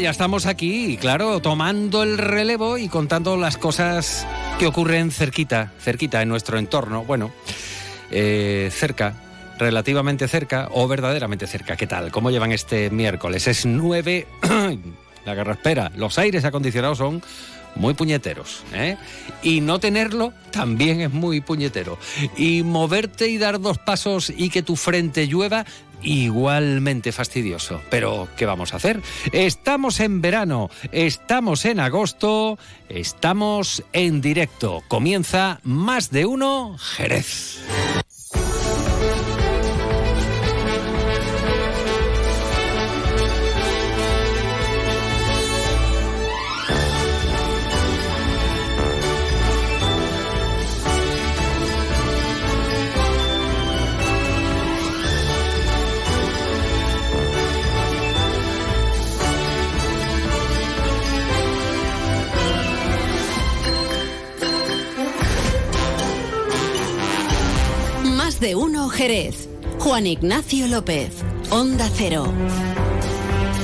Ya, estamos aquí, claro, tomando el relevo y contando las cosas que ocurren cerquita, cerquita en nuestro entorno. Bueno, eh, cerca, relativamente cerca o verdaderamente cerca. ¿Qué tal? ¿Cómo llevan este miércoles? Es 9... la guerra espera. Los aires acondicionados son muy puñeteros. ¿eh? Y no tenerlo también es muy puñetero. Y moverte y dar dos pasos y que tu frente llueva igualmente fastidioso. Pero, ¿qué vamos a hacer? Estamos en verano, estamos en agosto, estamos en directo. Comienza más de uno Jerez. De uno Jerez. Juan Ignacio López, Onda Cero.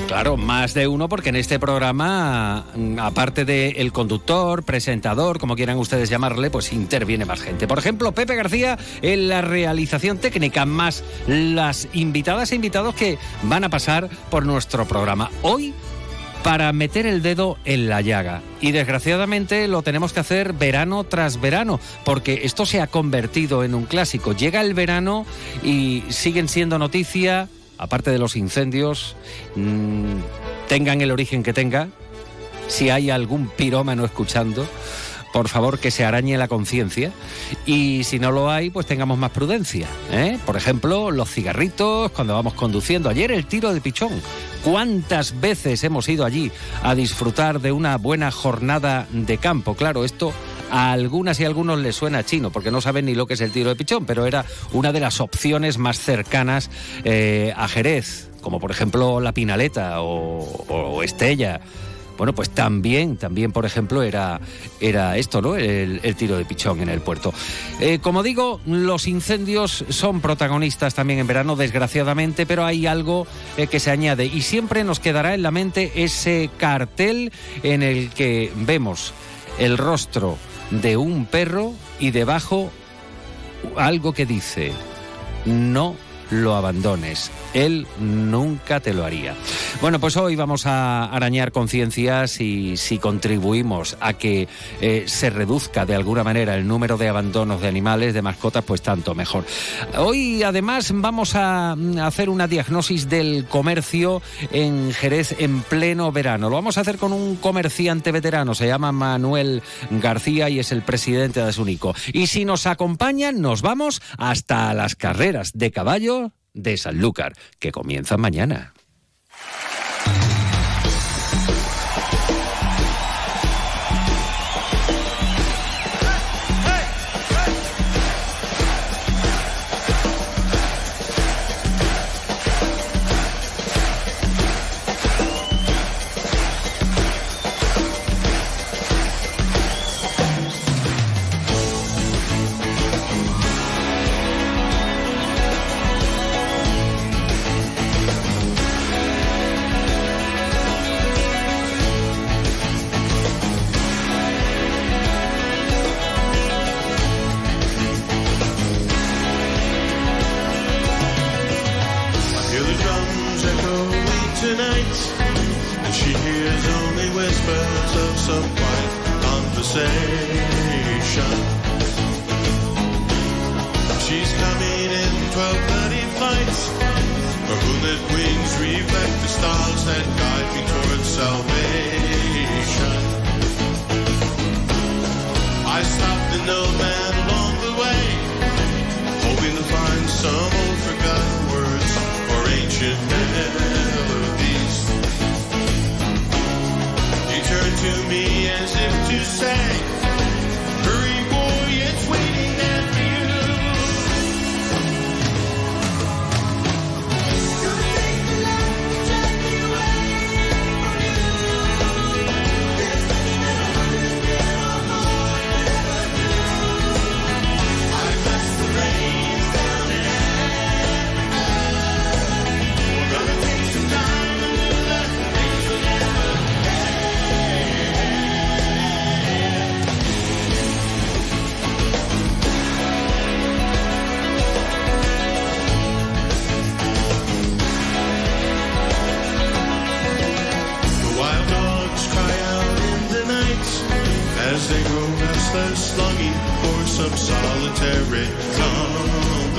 Claro, más de uno porque en este programa, mm, aparte del el conductor, presentador, como quieran ustedes llamarle, pues interviene más gente. Por ejemplo, Pepe García en la realización técnica, más las invitadas e invitados que van a pasar por nuestro programa. Hoy para meter el dedo en la llaga. Y desgraciadamente lo tenemos que hacer verano tras verano, porque esto se ha convertido en un clásico. Llega el verano y siguen siendo noticia, aparte de los incendios, mm, tengan el origen que tenga, si hay algún pirómano escuchando, por favor que se arañe la conciencia y si no lo hay, pues tengamos más prudencia. ¿eh? Por ejemplo, los cigarritos cuando vamos conduciendo. Ayer el tiro de pichón. ¿Cuántas veces hemos ido allí a disfrutar de una buena jornada de campo? Claro, esto a algunas y algunos les suena chino, porque no saben ni lo que es el tiro de pichón, pero era una de las opciones más cercanas eh, a Jerez, como por ejemplo la Pinaleta o, o Estella bueno, pues también, también, por ejemplo, era, era esto, ¿no? El, tiro de pichón en el puerto. Eh, como digo, los incendios son protagonistas también en verano, desgraciadamente, pero hay algo eh, que se añade y siempre nos quedará en la mente ese cartel en el que vemos el rostro de un perro y debajo algo que dice, no lo abandones. Él nunca te lo haría. Bueno, pues hoy vamos a arañar conciencias y si contribuimos a que eh, se reduzca de alguna manera el número de abandonos de animales, de mascotas, pues tanto mejor. Hoy además vamos a mm, hacer una diagnosis del comercio en Jerez en pleno verano. Lo vamos a hacer con un comerciante veterano, se llama Manuel García y es el presidente de Asunico. Y si nos acompañan, nos vamos hasta las carreras de caballo de Sanlúcar, que comienza mañana.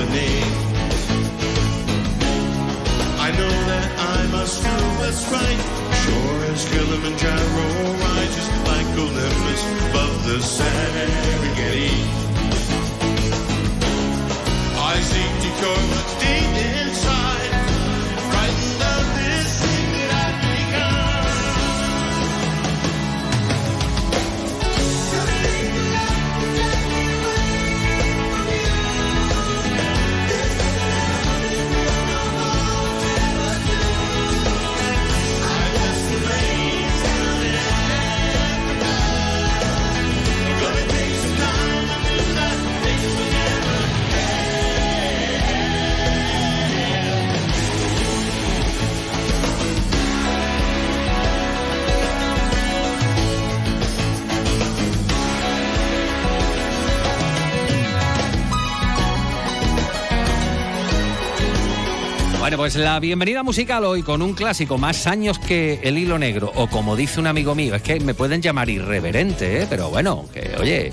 Company. I know that I must do what's right. Sure as Kilimanjaro rises like Olympus above the Serengeti. Pues la bienvenida musical hoy con un clásico más años que el hilo negro, o como dice un amigo mío, es que me pueden llamar irreverente, ¿eh? pero bueno, que oye,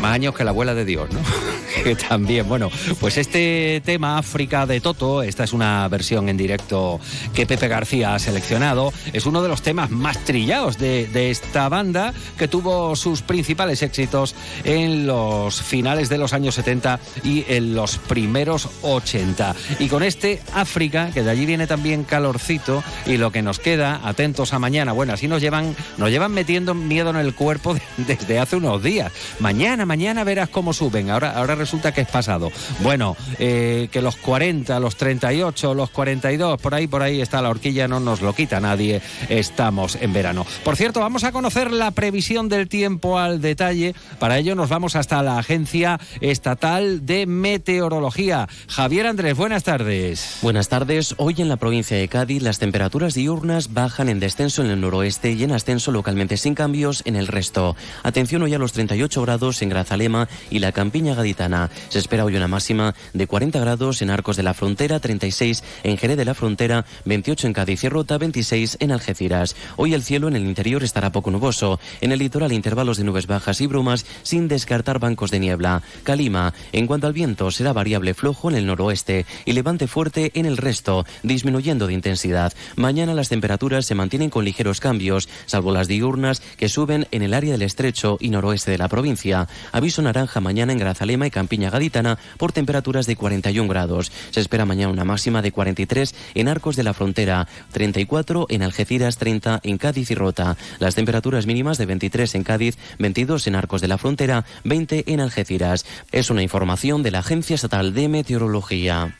más años que la abuela de Dios, ¿no? que también, bueno, pues este tema África de Toto, esta es una versión en directo que Pepe García ha seleccionado, es uno de los temas más trillados de, de esta banda que tuvo sus principales éxitos en los finales de los años 70 y en los primeros 80. Y con este África, que de allí viene también calorcito, y lo que nos queda, atentos a mañana, bueno, así nos llevan, nos llevan metiendo miedo en el cuerpo desde hace unos días. Mañana, mañana verás cómo suben. Ahora, ahora resulta que es pasado. Bueno, eh, que los 40, los 38, los 42, por ahí, por ahí está la horquilla, no nos lo quita nadie. Estamos en verano. Por cierto, vamos a conocer la previsión del tiempo al detalle. Para ello nos vamos hasta la Agencia Estatal de Meteorología. Javier Andrés, buenas tardes. Buenas tardes. Hoy en la provincia de Cádiz las temperaturas diurnas bajan en descenso en el noroeste y en ascenso localmente sin cambios en el resto. Atención hoy a los 38 grados en Grazalema y la Campiña Gaditana. Se espera hoy una máxima de 40 grados en Arcos de la Frontera, 36 en Jerez de la Frontera, 28 en Cádiz y Rota, 26 en Algeciras. Hoy el cielo en el interior estará poco nuboso. En el litoral intervalos de nubes bajas y brumas sin descartar bancos de niebla. Calima. En cuanto al viento será variable flojo en el noroeste y levante fuerte en el resto, disminuyendo de intensidad. Mañana las temperaturas se mantienen con ligeros cambios, salvo las diurnas que suben en el área del estrecho y noroeste de la provincia. Aviso naranja mañana en Grazalema y Campiña Gaditana por temperaturas de 41 grados. Se espera mañana una máxima de 43 en Arcos de la Frontera, 34 en Algeciras, 30 en Cádiz y Rota. Las temperaturas mínimas de 23 en Cádiz, 22 en Arcos de la Frontera, 20 en Algeciras. Es una información de la Agencia Estatal de Meteorología.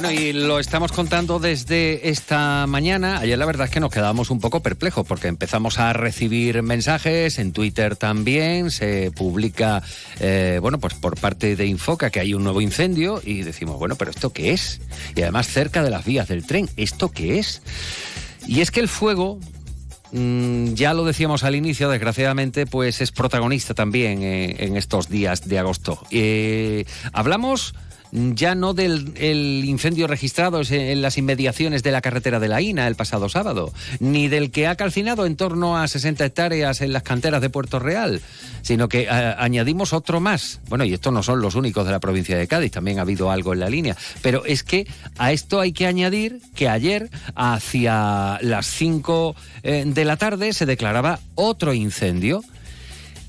Bueno, y lo estamos contando desde esta mañana. Ayer la verdad es que nos quedábamos un poco perplejos porque empezamos a recibir mensajes, en Twitter también, se publica, eh, bueno, pues por parte de Infoca que hay un nuevo incendio y decimos, bueno, pero ¿esto qué es? Y además cerca de las vías del tren, ¿esto qué es? Y es que el fuego, mm, ya lo decíamos al inicio, desgraciadamente, pues es protagonista también eh, en estos días de agosto. Eh, hablamos ya no del el incendio registrado en las inmediaciones de la carretera de la INA el pasado sábado, ni del que ha calcinado en torno a 60 hectáreas en las canteras de Puerto Real, sino que a, añadimos otro más. Bueno, y estos no son los únicos de la provincia de Cádiz, también ha habido algo en la línea. Pero es que a esto hay que añadir que ayer, hacia las 5 eh, de la tarde, se declaraba otro incendio.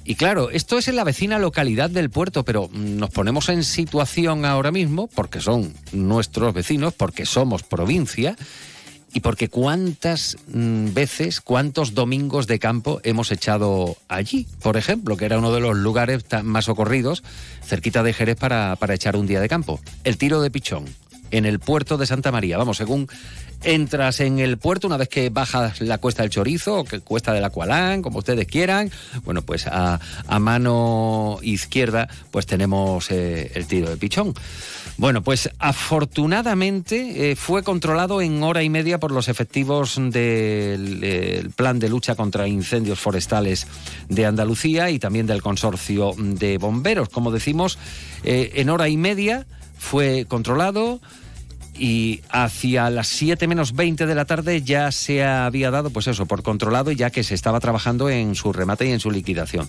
Y claro, esto es en la vecina localidad del puerto, pero mm, nos ponemos en situación ahora mismo, porque son nuestros vecinos, porque somos provincia, y porque cuántas mm, veces, cuántos domingos de campo hemos echado allí, por ejemplo, que era uno de los lugares más socorridos, cerquita de Jerez, para, para echar un día de campo. El tiro de pichón, en el puerto de Santa María. Vamos, según entras en el puerto, una vez que bajas la cuesta del chorizo, o que cuesta del Aqualán, como ustedes quieran, bueno, pues a, mano izquierda, pues tenemos eh, el tiro de pichón. Bueno, pues afortunadamente eh, fue controlado en hora y media por los efectivos del plan de lucha contra incendios forestales de Andalucía y también del consorcio de bomberos. Como decimos, eh, en hora y media fue controlado y hacia las 7 menos 20 de la tarde ya se había dado, pues eso, por controlado, ya que se estaba trabajando en su remate y en su liquidación.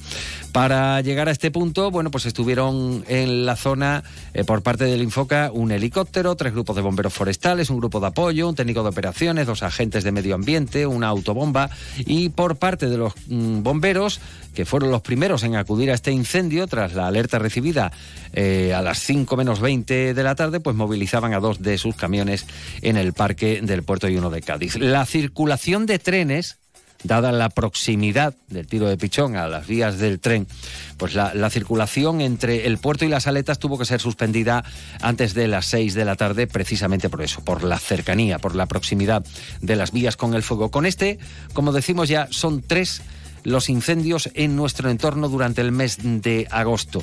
Para llegar a este punto, bueno, pues estuvieron en la zona eh, por parte del Infoca un helicóptero, tres grupos de bomberos forestales, un grupo de apoyo, un técnico de operaciones, dos agentes de medio ambiente, una autobomba y por parte de los mm, bomberos que fueron los primeros en acudir a este incendio tras la alerta recibida eh, a las 5 menos 20 de la tarde, pues movilizaban a dos de sus camiones en el parque del puerto y uno de Cádiz. La circulación de trenes dada la proximidad del tiro de pichón a las vías del tren, pues la, la, circulación entre el puerto y las aletas tuvo que ser suspendida antes de las 6 de la tarde, precisamente por eso, por la cercanía, por la proximidad de las vías con el fuego. Con este, como decimos ya, son tres los incendios en nuestro entorno durante el mes de agosto.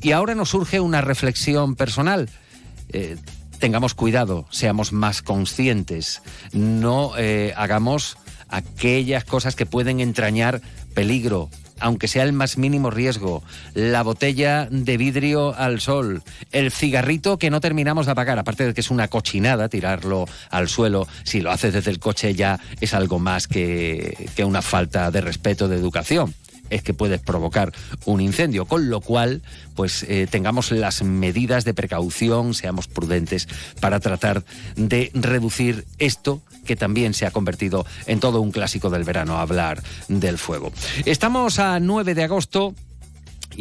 Y ahora nos surge una reflexión personal. Eh, tengamos cuidado, seamos más conscientes, no eh, hagamos aquellas cosas que pueden entrañar peligro, aunque sea el más mínimo riesgo, la botella de vidrio al sol, el cigarrito que no terminamos de apagar, aparte de que es una cochinada tirarlo al suelo, si lo haces desde el coche ya es algo más que, que una falta de respeto, de educación es que puedes provocar un incendio, con lo cual pues eh, tengamos las medidas de precaución, seamos prudentes para tratar de reducir esto que también se ha convertido en todo un clásico del verano, hablar del fuego. Estamos a 9 de agosto,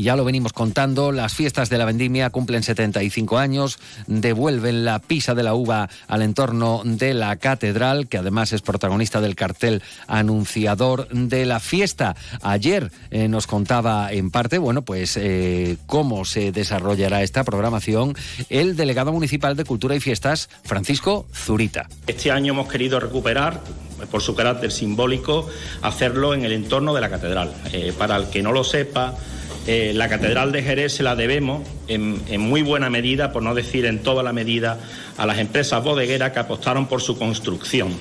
ya lo venimos contando, las fiestas de la vendimia cumplen 75 años, devuelven la pisa de la uva al entorno de la catedral, que además es protagonista del cartel anunciador de la fiesta. Ayer eh, nos contaba en parte, bueno, pues eh, cómo se desarrollará esta programación el delegado municipal de Cultura y Fiestas, Francisco Zurita. Este año hemos querido recuperar por su carácter simbólico, hacerlo en el entorno de la catedral. Eh, para el que no lo sepa, eh, la Catedral de Jerez se la debemos en, muy buena medida, por no decir en toda la medida, a las empresas bodegueras que apostaron por su construcción.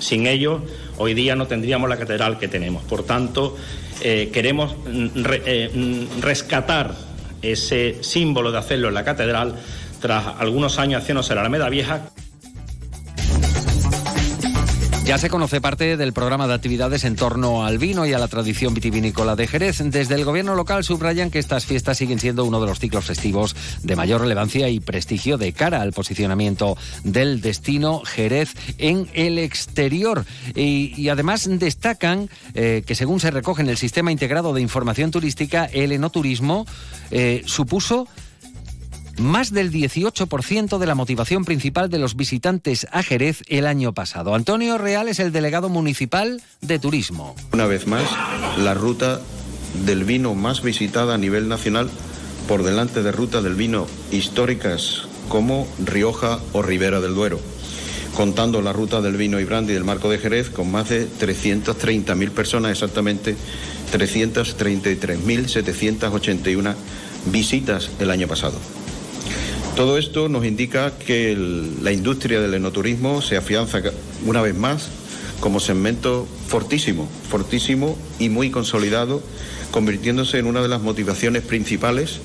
Sin ellos, hoy día no tendríamos la catedral que tenemos. Por tanto, eh, queremos re, eh, rescatar ese símbolo de hacerlo en la catedral tras algunos años haciéndose la Alameda Vieja. Ya se conoce parte del programa de actividades en torno al vino y a la tradición vitivinícola de Jerez. Desde el gobierno local subrayan que estas fiestas siguen siendo uno de los ciclos festivos de mayor relevancia y prestigio de cara al posicionamiento del destino Jerez en el exterior. Y, además destacan eh, que según se recoge en el sistema integrado de información turística, el enoturismo eh, supuso más del 18% de la motivación principal de los visitantes a Jerez el año pasado. Antonio Real es el delegado municipal de turismo. Una vez más, la ruta del vino más visitada a nivel nacional por delante de ruta del vino históricas como Rioja o Ribera del Duero, contando la ruta del vino y brandy del Marco de Jerez con más de 330.000 personas, exactamente 333.781 visitas el año pasado. Todo esto nos indica que la industria del enoturismo se afianza una vez más como segmento fortísimo, fortísimo y muy consolidado, convirtiéndose en una de las motivaciones principales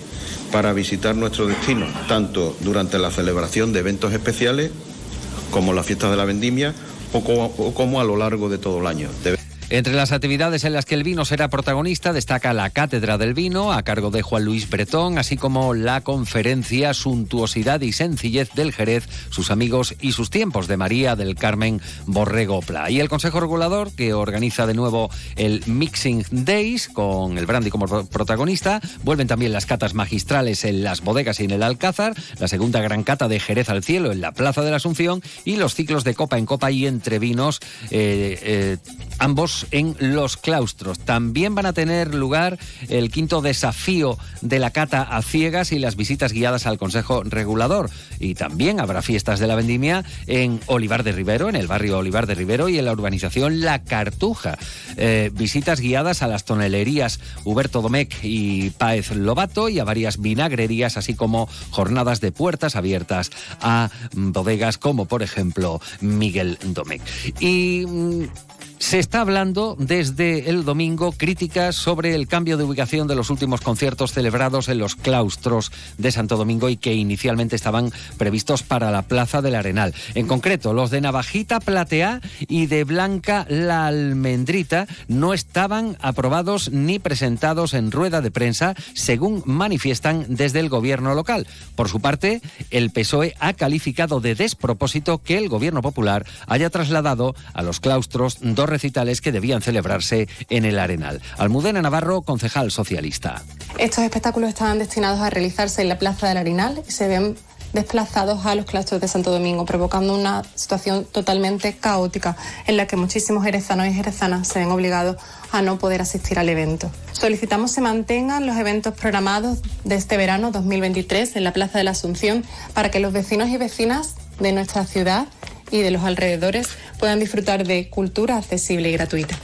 para visitar nuestro destino, tanto durante la celebración de eventos especiales como la fiesta de la vendimia o como a lo largo de todo el año. Entre las actividades en las que el vino será protagonista destaca la Cátedra del Vino a cargo de Juan Luis Bretón, así como la conferencia Suntuosidad y Sencillez del Jerez, sus amigos y sus tiempos de María del Carmen Borrego Pla. Y el Consejo Regulador, que organiza de nuevo el Mixing Days con el brandy como protagonista, vuelven también las catas magistrales en las bodegas y en el Alcázar, la segunda gran cata de Jerez al Cielo en la Plaza de la Asunción y los ciclos de copa en copa y entre vinos, eh, eh, ambos en los claustros. También van a tener lugar el quinto desafío de la cata a ciegas y las visitas guiadas al Consejo Regulador. Y también habrá fiestas de la vendimia en Olivar de Rivero, en el barrio Olivar de Rivero y en la urbanización La Cartuja. Eh, visitas guiadas a las tonelerías Huberto Domecq y Páez Lobato y a varias vinagrerías, así como jornadas de puertas abiertas a bodegas como por ejemplo Miguel Domecq. Y Se está hablando desde el domingo críticas sobre el cambio de ubicación de los últimos conciertos celebrados en los claustros de Santo Domingo y que inicialmente estaban previstos para la Plaza del Arenal. En concreto, los de Navajita Platea y de Blanca La Almendrita no estaban aprobados ni presentados en rueda de prensa, según manifiestan desde el gobierno local. Por su parte, el PSOE ha calificado de despropósito que el gobierno popular haya trasladado a los claustros dos recitales que debían celebrarse en el Arenal. Almudena Navarro, concejal socialista. Estos espectáculos estaban destinados a realizarse en la Plaza del Arenal y se ven desplazados a los claustros de Santo Domingo, provocando una situación totalmente caótica en la que muchísimos jerezanos y jerezanas se ven obligados a no poder asistir al evento. Solicitamos se mantengan los eventos programados de este verano 2023 en la Plaza de la Asunción para que los vecinos y vecinas de nuestra ciudad y de los alrededores puedan disfrutar de cultura accesible y gratuita.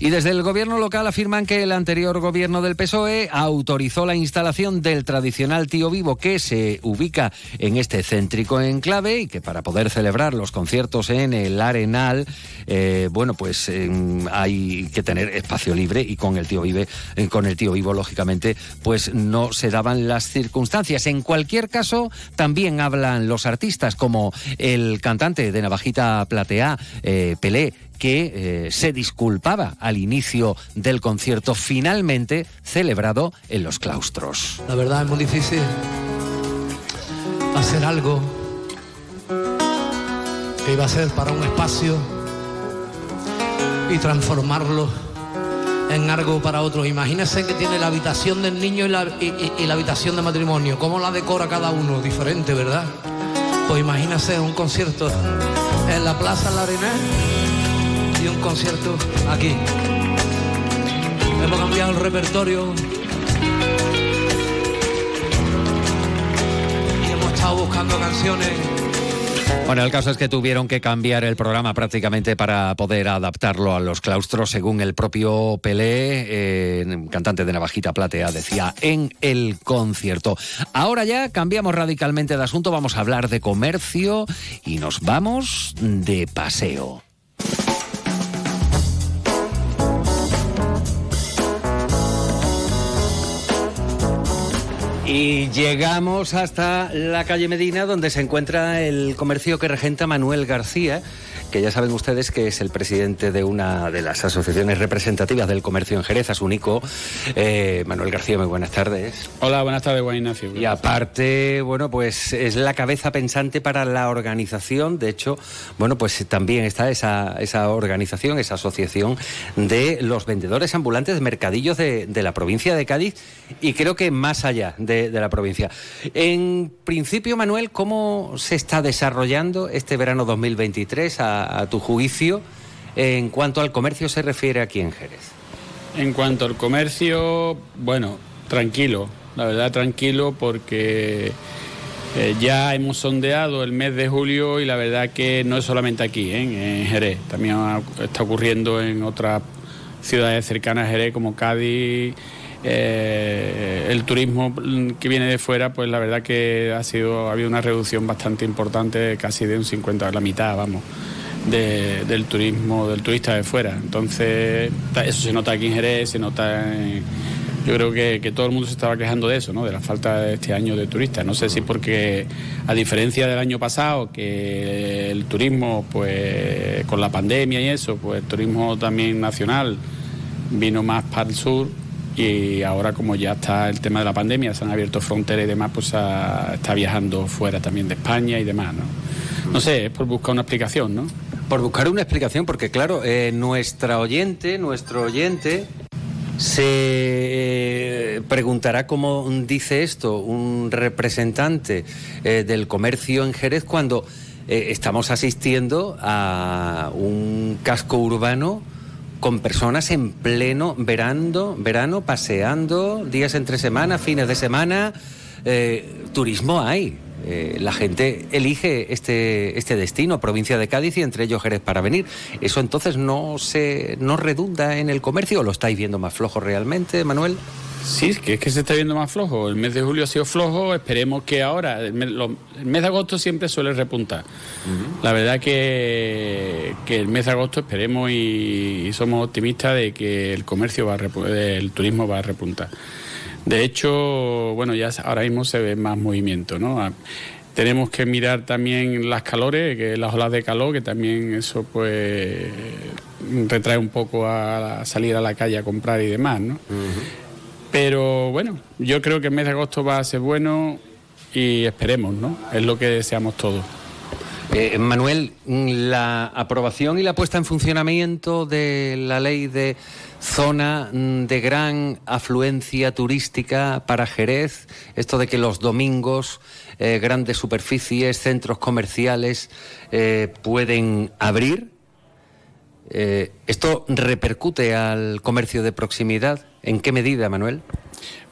Y desde el gobierno local afirman que el anterior gobierno del PSOE autorizó la instalación del tradicional tío vivo que se ubica en este céntrico enclave y que para poder celebrar los conciertos en el Arenal, eh, bueno, pues eh, hay que tener espacio libre y con el tío vive, eh, con el tío vivo, lógicamente, pues no se daban las circunstancias. En cualquier caso, también hablan los artistas como el cantante de Navajita Platea, eh, Pelé, que eh, se disculpaba al inicio del concierto finalmente celebrado en los claustros. La verdad es muy difícil hacer algo que iba a ser para un espacio y transformarlo en algo para otro. Imagínense que tiene la habitación del niño y la, y- la habitación de matrimonio. ¿Cómo la decora cada uno? Diferente, ¿verdad? Pues imagínense un concierto en la Plaza La Arenal y un concierto aquí. Hemos cambiado el repertorio y hemos estado buscando canciones. Bueno, el caso es que tuvieron que cambiar el programa prácticamente para poder adaptarlo a los claustros, según el propio Pelé, eh, cantante de Navajita Platea, decía en el concierto. Ahora ya cambiamos radicalmente de asunto, vamos a hablar de comercio y nos vamos de paseo. Y llegamos hasta la calle Medina, donde se encuentra el comercio que regenta Manuel García, que ya saben ustedes que es el presidente de una de las asociaciones representativas del comercio en Jerez, Asunico. Eh, Manuel García, muy buenas tardes. Hola, buenas tardes, Juan Ignacio. Y aparte, bueno, pues es la cabeza pensante para la organización. De hecho, bueno, pues también está esa, esa organización, esa asociación de los vendedores ambulantes de mercadillos de, de la provincia de Cádiz y creo que más allá de, de la provincia. En principio, Manuel, ¿cómo se está desarrollando este verano 2023 a, a tu juicio en cuanto al comercio se refiere aquí en Jerez? En cuanto al comercio, bueno, tranquilo, la verdad tranquilo porque eh, ya hemos sondeado el mes de julio y la verdad que no es solamente aquí, ¿eh? en Jerez, también está ocurriendo en otras ciudades cercanas a Jerez como Cádiz. eh, el turismo que viene de fuera, pues la verdad que ha sido ha habido una reducción bastante importante, casi de un 50, la mitad, vamos, de- del turismo, del turista de fuera. Entonces, eso se nota aquí en Jerez, se nota Yo creo que, que todo el mundo se estaba quejando de eso, ¿no? De la falta de este año de turistas. No sé si porque, a diferencia del año pasado, que el turismo, pues, con la pandemia y eso, pues el turismo también nacional vino más para el sur y ahora como ya está el tema de la pandemia, se han abierto fronteras y demás, pues está viajando fuera también de España y demás, ¿no? No sé, es por buscar una explicación, ¿no? Por buscar una explicación, porque claro, eh, nuestra oyente, nuestro oyente, se eh, preguntará cómo dice esto un representante eh, del comercio en Jerez cuando estamos asistiendo a un casco urbano con personas en pleno verano, verano paseando, días entre semana, fines de semana. Turismo hay. Eh, la gente elige este, este destino, provincia de Cádiz y entre ellos Jerez para venir. ¿Eso entonces no se no redunda en el comercio o lo estáis viendo más flojo realmente, Manuel? Sí, es que, es que se está viendo más flojo. El mes de julio ha sido flojo, esperemos que ahora, el mes, lo- el mes de agosto siempre suele repuntar. La verdad que, que el mes de agosto esperemos y, y somos optimistas de que el comercio va a el turismo va a repuntar. De hecho, bueno, ya ahora mismo se ve más movimiento, ¿no? Ah, Tenemos que mirar también las calores, que las olas de calor, que también eso pues retrae un poco a salir a la calle a comprar y demás, ¿no? Pero bueno, yo creo que el mes de agosto va a ser bueno y esperemos, ¿no? Es lo que deseamos todos. Eh, Manuel, la aprobación y la puesta en funcionamiento de la ley de zona mm, de gran afluencia turística para Jerez, esto de que los domingos eh, grandes superficies, centros comerciales eh, pueden abrir, eh, ¿esto repercute al comercio de proximidad? ¿En qué medida, Manuel?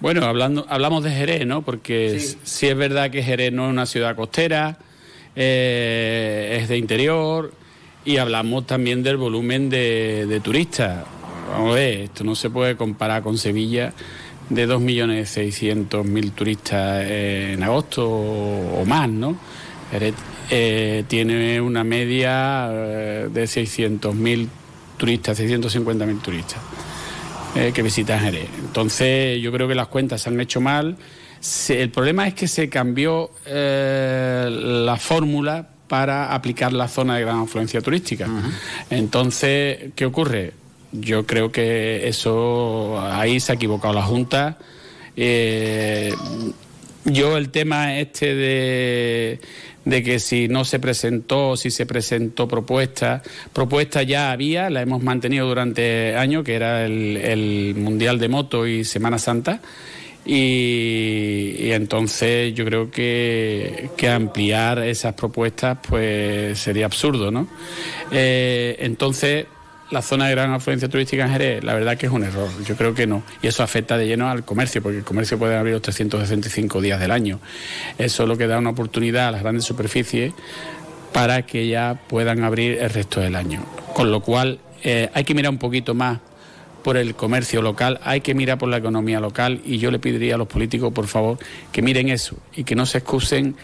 Bueno, hablando, hablamos de Jerez, ¿no? Porque Sí. sí. es verdad que Jerez no es una ciudad costera, es de interior y hablamos también del volumen de, de turistas. Vamos a ver, esto no se puede comparar con Sevilla de 2.600.000 turistas en agosto o, más, ¿no? Eh, tiene una media eh, de 600.000 turistas, 650.000 turistas eh, que visitan Jerez. Entonces, yo creo que las cuentas se han hecho mal. Se- el problema es que se cambió eh, la fórmula para aplicar la zona de gran afluencia turística. Entonces, ¿qué ocurre? Yo creo que eso ahí se ha equivocado la Junta. Eh, yo el tema este de, de que si no se presentó, si se presentó propuesta, propuesta ya había, la hemos mantenido durante años, que era el, el Mundial de Moto y Semana Santa. Y, entonces yo creo que, que ampliar esas propuestas pues sería absurdo, ¿no? Eh, entonces la zona de gran afluencia turística en Jerez, la verdad que es un error, yo creo que no. Y eso afecta de lleno al comercio, porque el comercio puede abrir los 365 días del año. Eso es lo que da una oportunidad a las grandes superficies para que ya puedan abrir el resto del año. Con lo cual eh, hay que mirar un poquito más por el comercio local, hay que mirar por la economía local y yo le pediría a los políticos, por favor, que miren eso y que no se excusen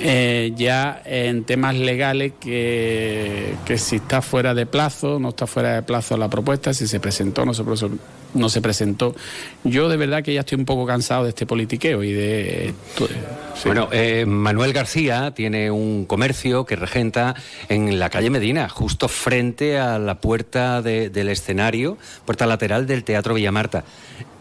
eh, ya en temas legales que, que si está fuera de plazo, no está fuera de plazo la propuesta, si se presentó, no se, no se presentó. Yo de verdad que ya estoy un poco cansado de este politiqueo y de... Bueno, eh, Manuel García tiene un comercio que regenta en la calle Medina, justo frente a la puerta de- del escenario, puerta lateral del Teatro Villamarta.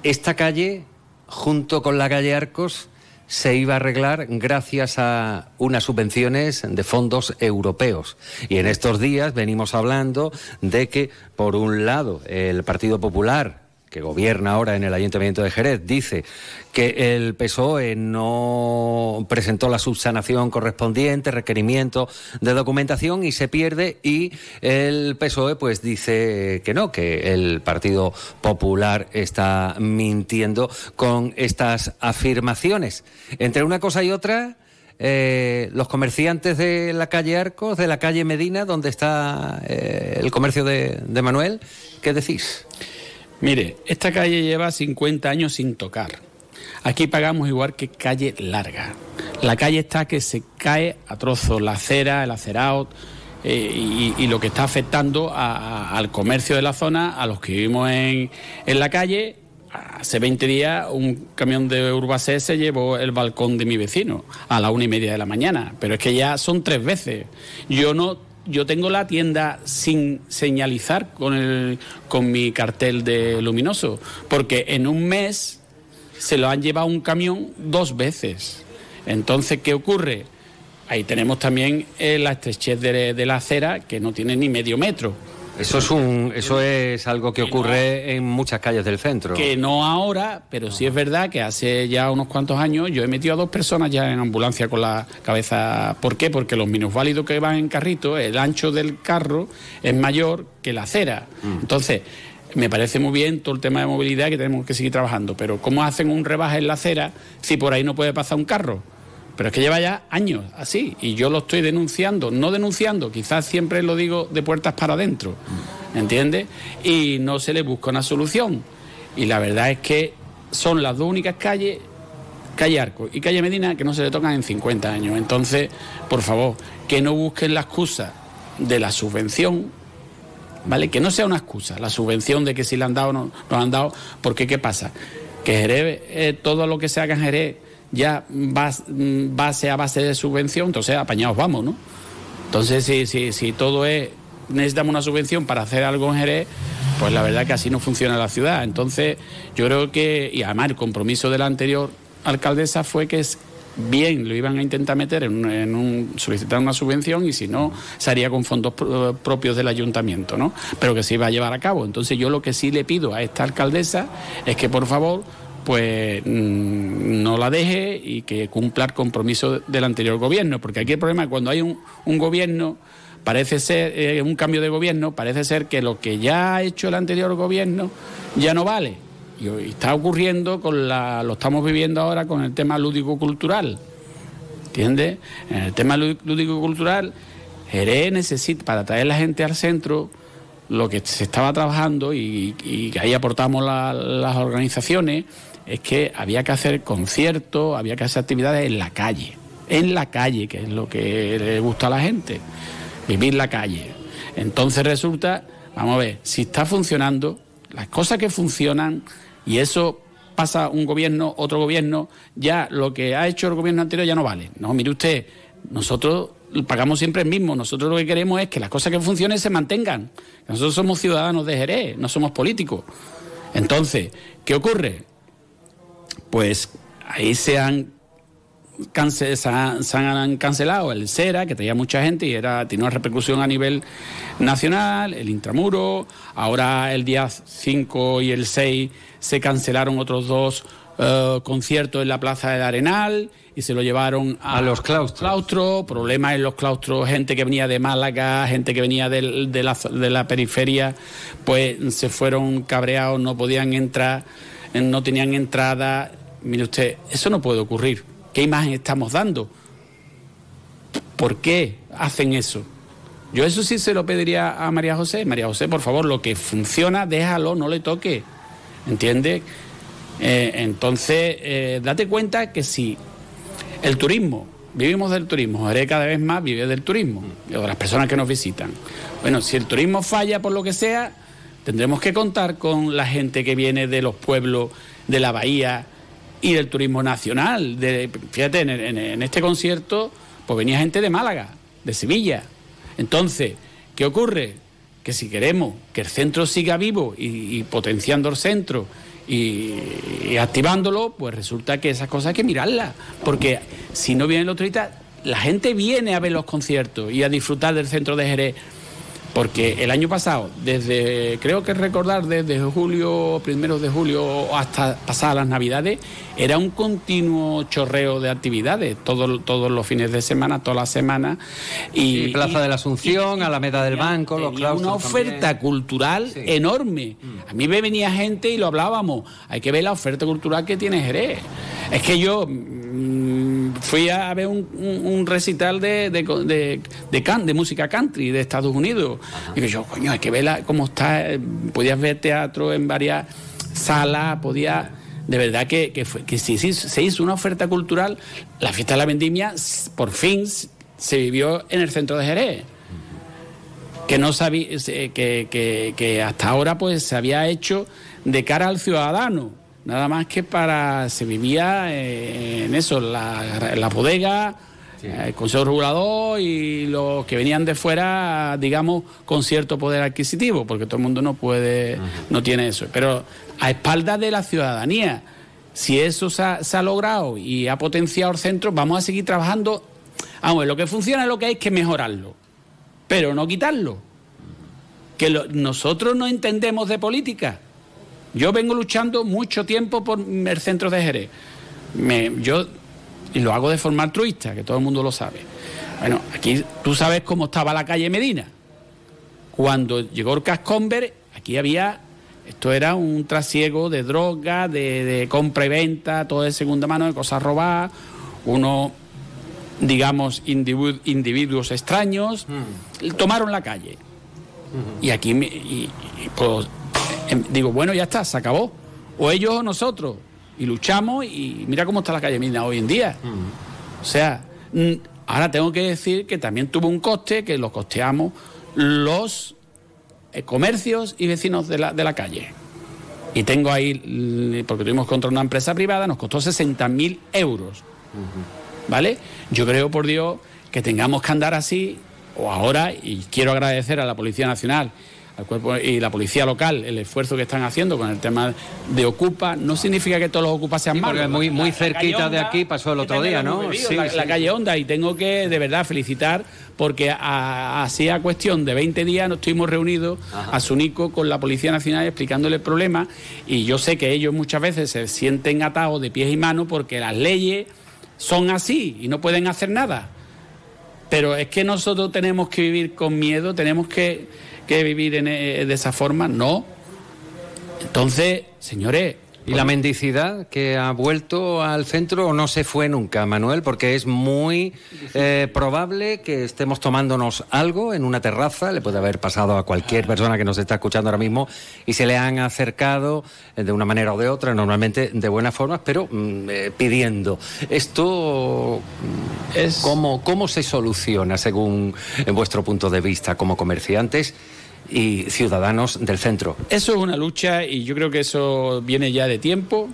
Esta calle, junto con la calle Arcos, se iba a arreglar gracias a unas subvenciones de fondos europeos. Y en estos días venimos hablando de que, por un lado, el Partido Popular que gobierna ahora en el Ayuntamiento de Jerez, dice que el PSOE no presentó la subsanación correspondiente, requerimiento de documentación y se pierde y el PSOE pues dice que no, que el Partido Popular está mintiendo con estas afirmaciones. Entre una cosa y otra, eh, los comerciantes de la calle Arcos, de la calle Medina, donde está eh, el comercio de, de Manuel, ¿qué decís? Mire, esta calle lleva 50 años sin tocar. Aquí pagamos igual que calle larga. La calle está que se cae a trozos, la acera, el acerado, eh, y, lo que está afectando a- al comercio de la zona, a los que vivimos en, en la calle. Hace 20 días un camión de Urbacé se llevó el balcón de mi vecino a la una y media de la mañana, pero es que ya son tres veces. Yo no yo tengo la tienda sin señalizar con, el, con mi cartel de luminoso, porque en un mes se lo han llevado un camión dos veces. Entonces, ¿qué ocurre? Ahí tenemos también eh, la estrechez de, de la acera, que no tiene ni medio metro. Eso es un, eso es algo que ocurre en muchas calles del centro. Que no ahora, pero sí es verdad que hace ya unos cuantos años yo he metido a dos personas ya en ambulancia con la cabeza. ¿Por qué? Porque los minusválidos que van en carrito, el ancho del carro es mayor que la acera. Entonces, me parece muy bien todo el tema de movilidad que tenemos que seguir trabajando, pero ¿cómo hacen un rebaje en la acera si por ahí no puede pasar un carro? Pero es que lleva ya años así y yo lo estoy denunciando, no denunciando, quizás siempre lo digo de puertas para adentro, ¿entiendes? Y no se le busca una solución. Y la verdad es que son las dos únicas calles, calle Arco y calle Medina, que no se le tocan en 50 años. Entonces, por favor, que no busquen la excusa de la subvención, ¿vale? Que no sea una excusa, la subvención de que si le han dado o no nos han dado, porque ¿qué pasa? Que Jerez, eh, todo lo que se haga en Jerez ya base a base de subvención, entonces apañados vamos, ¿no? Entonces, si, si, si todo es, necesitamos una subvención para hacer algo en Jerez, pues la verdad que así no funciona la ciudad. Entonces, yo creo que, y además el compromiso de la anterior alcaldesa fue que es bien lo iban a intentar meter en en solicitar una subvención y si no se haría con fondos pro- propios del ayuntamiento, ¿no? Pero que se iba a llevar a cabo. Entonces yo lo que sí le pido a esta alcaldesa es que por favor pues mm, no la deje y que cumpla el compromiso del anterior gobierno, porque aquí el problema es cuando hay un, un gobierno parece ser eh, un cambio de gobierno, parece ser que lo que ya ha hecho el anterior gobierno ya no vale. Y está ocurriendo con la, lo estamos viviendo ahora con el tema lúdico-cultural. ¿Entiendes? En el tema lú- lúdico-cultural, Jerez necesita, para traer la gente al centro, lo que se estaba trabajando y, y ahí aportamos la- las organizaciones, es que había que hacer conciertos, había que hacer actividades en la calle, en la calle, que es lo que le gusta a la gente, vivir la calle. Entonces resulta, vamos a ver, si está funcionando, las cosas que funcionan, y eso pasa un gobierno, otro gobierno, ya lo que ha hecho el gobierno anterior ya no vale. No, mire usted, nosotros pagamos siempre el mismo, nosotros lo que queremos es que las cosas que funcionen se mantengan. Nosotros somos ciudadanos de Jerez, no somos políticos. Entonces, ¿qué ocurre? Pues ahí se han, cance- se han, se han cancelado. El SERA, que tenía mucha gente y era, tiene una repercusión a nivel nacional, el Intramuro, ahora el día 5 y el 6 se cancelaron otros dos eh, conciertos en la Plaza del Arenal y se lo llevaron a, los claustros. problemas en los claustros, gente que venía de Málaga, gente que venía de, la, de la periferia, pues se fueron cabreados, no podían entrar, no tenían entrada. Mire usted, eso no puede ocurrir. ¿Qué imagen estamos dando? ¿Por qué hacen eso? Yo eso sí se lo pediría a María José. María José, por favor, lo que funciona, déjalo, no le toque. ¿Entiende? Eh, entonces, eh, date cuenta que si el turismo, vivimos del turismo, Jerez cada vez más vive del turismo, de las personas que nos visitan. Bueno, si el turismo falla por lo que sea, tendremos que contar con la gente que viene de los pueblos de la bahía y del turismo nacional. De, fíjate, en, este concierto, pues venía gente de Málaga, de Sevilla. Entonces, ¿qué ocurre? Que si queremos que el centro siga vivo y, y potenciando el centro y, y activándolo, pues resulta que esas cosas hay que mirarlas. Porque si no vienen los turistas, la gente viene a ver los conciertos y a disfrutar del centro de Jerez. Porque el año pasado, desde, creo que recordar, desde julio, primero de julio hasta pasadas las navidades, era un continuo chorreo de actividades, todos, todos los fines de semana, todas las semanas. Y, Plaza de la Asunción, Alameda del Banco, los tenía una claustros oferta también. cultural enorme. A mí me venía gente y lo hablábamos. Hay que ver la oferta cultural que tiene Jerez. Es que yo mm, fui a ver un, un- un recital de, de, de, de can- de música country de Estados Unidos. Y yo, coño, hay que ver la- cómo está. eh, Podías ver teatro en varias salas, podías. De verdad que, que, fue- que sí, se hizo una oferta cultural. La fiesta de la vendimia, por fin, se vivió en el centro de Jerez que no sabía que, que- que hasta ahora pues se había hecho de cara al ciudadano nada más que para se vivía eh, en eso la, la bodega el consejo regulador y los que venían de fuera digamos con cierto poder adquisitivo porque todo el mundo no puede no tiene eso pero a espaldas de la ciudadanía si eso se ha, se ha logrado y ha potenciado el centro vamos a seguir trabajando vamos lo que funciona es lo que hay que mejorarlo pero no quitarlo. Que lo- nosotros no entendemos de política. Yo vengo luchando mucho tiempo por el centro de Jerez. Me- yo y lo hago de forma altruista, que todo el mundo lo sabe. Bueno, aquí tú sabes cómo estaba la calle Medina. Cuando llegó el Cascomber, aquí había, esto era un trasiego de droga, de, de compra y venta, todo de segunda mano, de cosas robadas, unos, digamos, individu- individuos extraños, tomaron la calle. Y aquí, me- y- y, pues, digo, bueno, ya está, se acabó. O ellos o nosotros. y luchamos y mira cómo está la calle Mina hoy en día. O sea, ahora tengo que decir que también tuvo un coste que lo costeamos los eh, comercios y vecinos de la, de la calle. Y tengo ahí, porque tuvimos contra una empresa privada, nos costó 60.000 euros. ¿Vale? Yo creo, por Dios, que tengamos que andar así, o ahora, y quiero agradecer a la Policía Nacional cuerpo y la policía local el esfuerzo que están haciendo con el tema de Ocupa no significa que todos los Ocupas sean Sí, porque malos. muy- muy La- la cerquita de aquí pasó el otro día, ¿no? vivido, Sí, la, sí. la calle Honda y tengo que de verdad felicitar porque a- así a cuestión de 20 días nos estuvimos reunidos a Sunico con la Policía Nacional explicándole el problema y yo sé que ellos muchas veces se sienten atados de pies y manos porque las leyes son así y no pueden hacer nada. Pero es que nosotros tenemos que vivir con miedo, tenemos que, que vivir en, eh, de esa forma, no. Entonces, señores, ¿Y la mendicidad que ha vuelto al centro o no se fue nunca, Manuel? Porque es muy eh, probable que estemos tomándonos algo en una terraza, le puede haber pasado a cualquier persona que nos está escuchando ahora mismo, y se le han acercado eh, de una manera o de otra, normalmente de buenas formas, pero mm, eh, pidiendo. Esto, mm, Es- ¿cómo, ¿cómo se soluciona según en vuestro punto de vista como comerciantes y ciudadanos del centro? Eso es una lucha y yo creo que eso viene ya de tiempo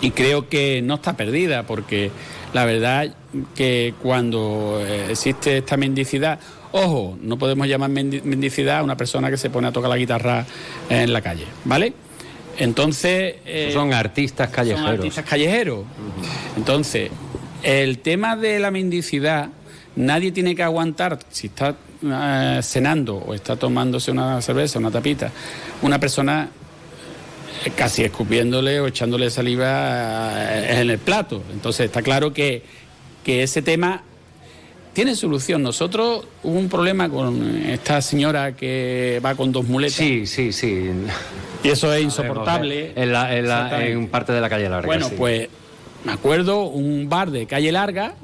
y creo que no está perdida porque la verdad que cuando eh, existe esta mendicidad, ojo, no podemos llamar mendi- mendicidad a una persona que se pone a tocar la guitarra en la calle, ¿vale? Entonces... eh, Son artistas callejeros. son artistas callejeros. Entonces, el tema de la mendicidad, nadie tiene que aguantar, si está eh, cenando o está tomándose una cerveza, una tapita, una persona eh, casi escupiéndole o echándole saliva eh, en el plato. Entonces, está claro que, que ese tema tiene solución. Nosotros hubo un problema con esta señora que va con dos muletas. Sí, sí, sí. Y eso es insoportable. En, la- en la- en parte de la calle larga. Bueno, sí. pues me acuerdo un bar de calle larga,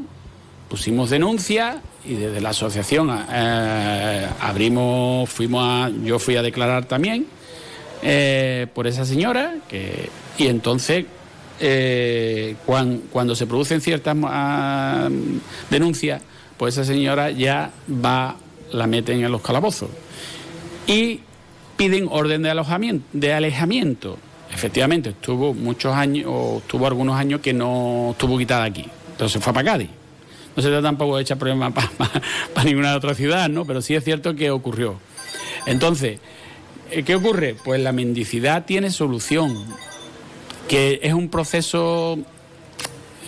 pusimos denuncia y desde la asociación eh, abrimos, fuimos a, yo fui a declarar también eh, por esa señora y entonces eh, cuan- cuando se producen ciertas ah, denuncias, pues esa señora ya va, la meten en los calabozos y piden orden de alojamiento, de alejamiento. Efectivamente, estuvo muchos años, o estuvo algunos años que no estuvo quitada aquí. Entonces fue para Cádiz. No se trata tampoco de echar problemas para ninguna otra ciudad, ¿no? Pero sí es cierto que ocurrió. Entonces, eh, ¿qué ocurre? Pues la mendicidad tiene solución, que es un proceso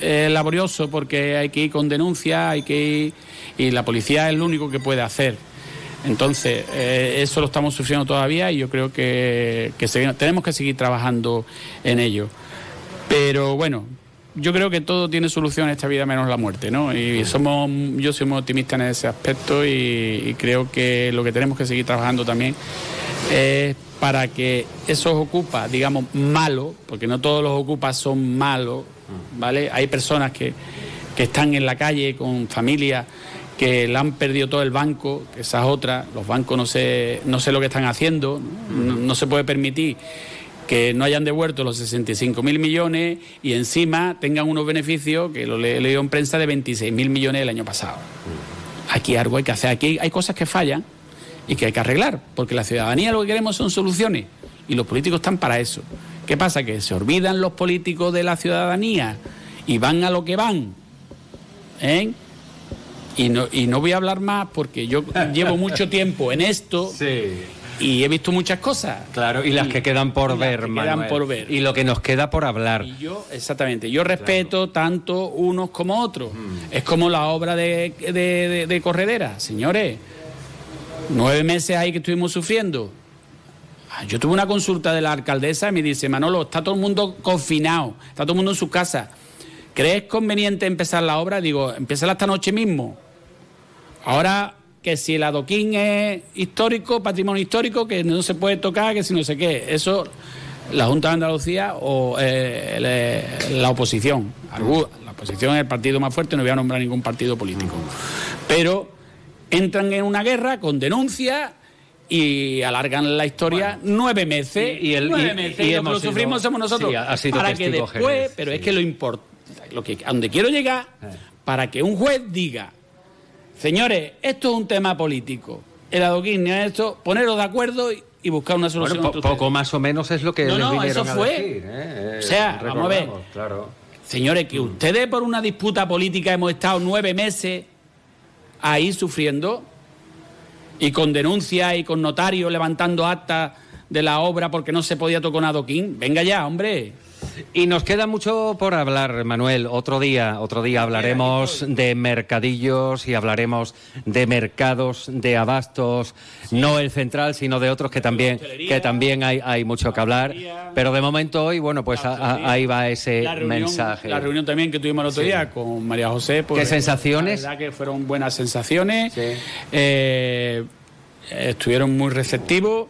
eh, laborioso porque hay que ir con denuncia, hay que ir, y la policía es lo único que puede hacer. Entonces, eh, eso lo estamos sufriendo todavía y yo creo que, que tenemos que seguir trabajando en ello. Pero bueno, yo creo que todo tiene solución en esta vida menos la muerte, ¿no? Y somos, yo soy muy optimista en ese aspecto y, y creo que lo que tenemos que seguir trabajando también es para que esos ocupas, digamos, malos, porque no todos los ocupas son malos, ¿vale? Hay personas que, que están en la calle con familias que le han perdido todo el banco, que esa es otra, los bancos no sé, no sé lo que están haciendo, no, no se puede permitir que no hayan devuelto los 65 mil millones y encima tengan unos beneficios que lo le- he leído en prensa de 26 mil millones el año pasado. Aquí algo hay que hacer, aquí hay cosas que fallan y que hay que arreglar, porque la ciudadanía lo que queremos son soluciones y los políticos están para eso. ¿Qué pasa? Que se olvidan los políticos de la ciudadanía y van a lo que van. ¿eh? Y no, y no voy a hablar más porque yo llevo mucho tiempo en esto y he visto muchas cosas. Claro, y las que quedan por ver, que quedan por ver. Y lo que nos queda por hablar. Y yo, exactamente, yo respeto tanto unos como otros. Es como la obra de, de, de- de Corredera, señores. Nueve meses ahí que estuvimos sufriendo. Ah, Yo tuve una consulta de la alcaldesa y me dice, Manolo, está todo el mundo confinado, está todo el mundo en su casa. ¿Crees conveniente empezar la obra? Digo, empieza esta noche mismo. Ahora que si el adoquín es histórico, patrimonio histórico, que no se puede tocar, que si no sé qué. Eso la Junta de Andalucía o eh, le- la oposición. La oposición es el partido más fuerte, no voy a nombrar ningún partido político. Pero entran en una guerra con denuncias y alargan la historia nueve meses. Y- y el- nueve meses. y Y, lo que lo sufrimos somos nosotros. sí, ha sido para que después, Jerez, pero sí. es que lo importa, lo que a donde quiero llegar, para que un juez diga, señores, esto es un tema político, el adoquín, esto, poneros de acuerdo y, y buscar una Bueno, solución. po- ustedes. poco más o menos es lo que No, les no, eso fue. decir, ¿eh? O sea, vamos a ver. Claro. Señores, que ustedes por una disputa política hemos estado nueve meses ahí sufriendo y con denuncias y con notarios levantando actas de la obra porque no se podía tocar un adoquín. Venga ya, hombre. Y nos queda mucho por hablar, Manuel. Otro día, otro día hablaremos de mercadillos y hablaremos de mercados, de abastos, no el central, sino de otros que también, que también hay, hay mucho que hablar. Pero de momento hoy, bueno, pues a- a- ahí va ese La reunión, mensaje. la reunión también que tuvimos el otro Sí. día con María José. pues, ¿Qué sensaciones? La verdad que fueron buenas sensaciones. Sí. Eh, estuvieron muy receptivos.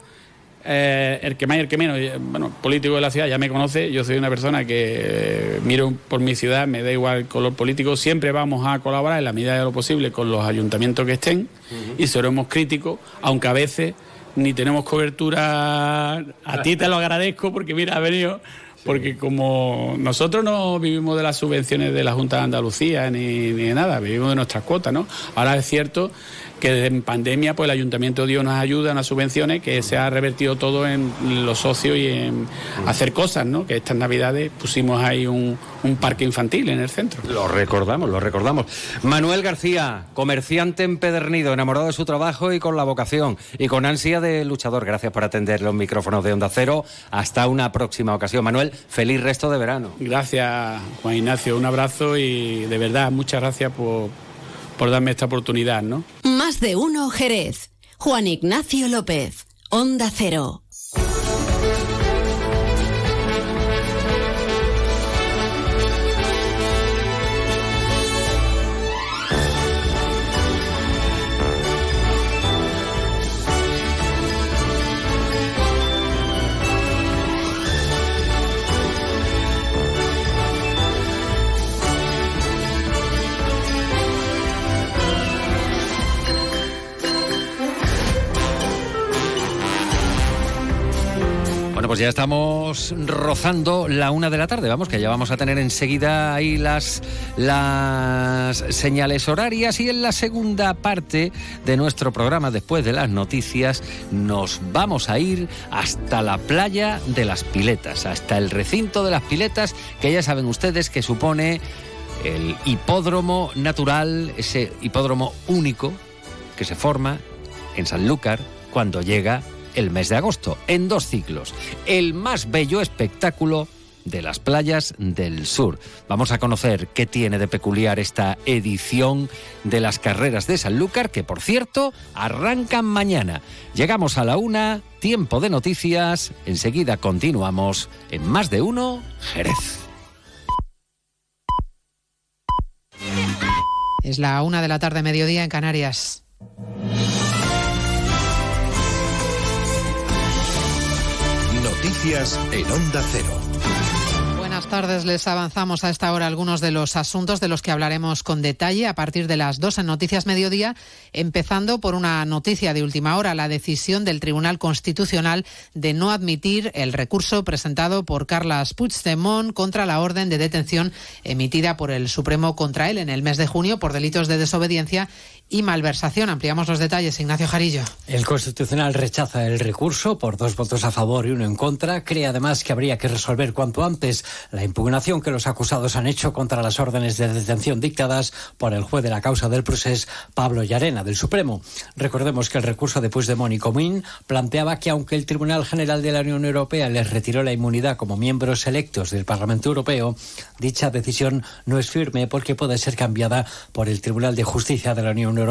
Eh, el que más y el que menos, eh, bueno, político de la ciudad ya me conoce, yo soy una persona que eh, miro por mi ciudad, me da igual el color político, siempre vamos a colaborar en la medida de lo posible con los ayuntamientos que estén y seremos críticos, aunque a veces ni tenemos cobertura, a ti te lo agradezco porque mira, ha venido, porque como nosotros no vivimos de las subvenciones de la Junta de Andalucía ni, ni de nada, vivimos de nuestras cuotas, ¿no? Ahora es cierto que en pandemia pues el ayuntamiento dio unas ayudas, unas subvenciones que se ha revertido todo en los socios y en hacer cosas, ¿no? Que estas navidades pusimos ahí un, un parque infantil en el centro. Lo recordamos, lo recordamos. Manuel García, comerciante empedernido, enamorado de su trabajo y con la vocación y con ansia de luchador. Gracias por atender los micrófonos de Onda Cero. Hasta una próxima ocasión. Manuel, feliz resto de verano. Gracias, Juan Ignacio, un abrazo y de verdad muchas gracias por, por darme esta oportunidad, ¿no? Más de uno Jerez. Juan Ignacio López. Onda Cero. Pues ya estamos rozando la una de la tarde. Vamos, que ya vamos a tener enseguida ahí las, las señales horarias. Y en la segunda parte de nuestro programa, después de las noticias, nos vamos a ir hasta la playa de las piletas, hasta el recinto de las piletas, que ya saben ustedes que supone el hipódromo natural, ese hipódromo único que se forma en Sanlúcar cuando llega el mes de agosto, en dos ciclos. El más bello espectáculo de las playas del sur. Vamos a conocer qué tiene de peculiar esta edición de las carreras de Sanlúcar, que por cierto arrancan mañana. Llegamos a la una, tiempo de noticias, enseguida continuamos en Más de Uno, Jerez. Es la una de la tarde, mediodía en Canarias. Noticias en Onda Cero. Buenas tardes, les avanzamos a esta hora algunos de los asuntos de los que hablaremos con detalle a partir de las dos en Noticias Mediodía, empezando por una noticia de última hora, la decisión del Tribunal Constitucional de no admitir el recurso presentado por Carlas Puigdemont contra la orden de detención emitida por el Supremo contra él en el mes de junio por delitos de desobediencia y malversación. Ampliamos los detalles, Ignacio Jarillo. El Constitucional rechaza el recurso por dos votos a favor y uno en contra. Cree además que habría que resolver cuanto antes la impugnación que los acusados han hecho contra las órdenes de detención dictadas por el juez de la causa del procés, Pablo Llarena, del Supremo. Recordemos que el recurso de Puigdemont y Comín planteaba que aunque el Tribunal General de la Unión Europea les retiró la inmunidad como miembros electos del Parlamento Europeo, dicha decisión no es firme porque puede ser cambiada por el Tribunal de Justicia de la Unión Europea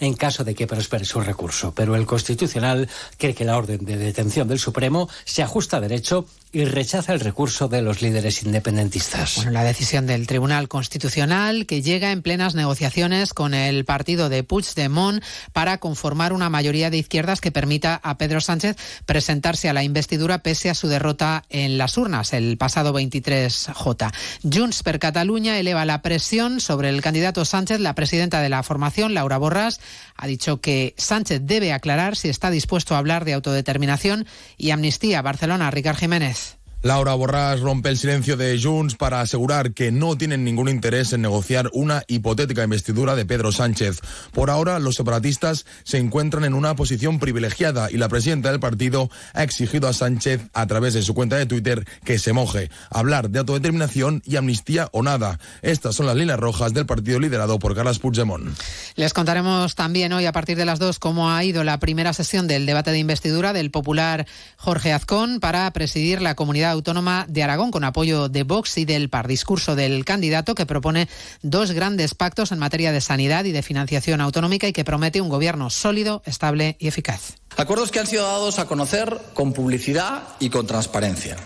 en caso de que prospere su recurso. Pero el Constitucional cree que la orden de detención del Supremo se ajusta a derecho y rechaza el recurso de los líderes independentistas. Bueno, la decisión del Tribunal Constitucional que llega en plenas negociaciones con el partido de Puigdemont para conformar una mayoría de izquierdas que permita a Pedro Sánchez presentarse a la investidura pese a su derrota en las urnas el pasado 23J. Junts per Cataluña eleva la presión sobre el candidato Sánchez. La presidenta de la formación, Laura Borràs, ha dicho que Sánchez debe aclarar si está dispuesto a hablar de autodeterminación y amnistía. Barcelona, Ricard Jiménez. Laura Borràs rompe el silencio de Junts para asegurar que no tienen ningún interés en negociar una hipotética investidura de Pedro Sánchez. Por ahora, los separatistas se encuentran en una posición privilegiada y la presidenta del partido ha exigido a Sánchez, a través de su cuenta de Twitter, que se moje, hablar de autodeterminación y amnistía o nada. Estas son las líneas rojas del partido liderado por Carles Puigdemont. Les contaremos también hoy, a partir de las dos, cómo ha ido la primera sesión del debate de investidura del popular Jorge Azcón para presidir la comunidad Autónoma de Aragón con apoyo de Vox y del PAR. Discurso del candidato que propone dos grandes pactos en materia de sanidad y de financiación autonómica y que promete un gobierno sólido, estable y eficaz. Acuerdos que han sido dados a conocer con publicidad y con transparencia,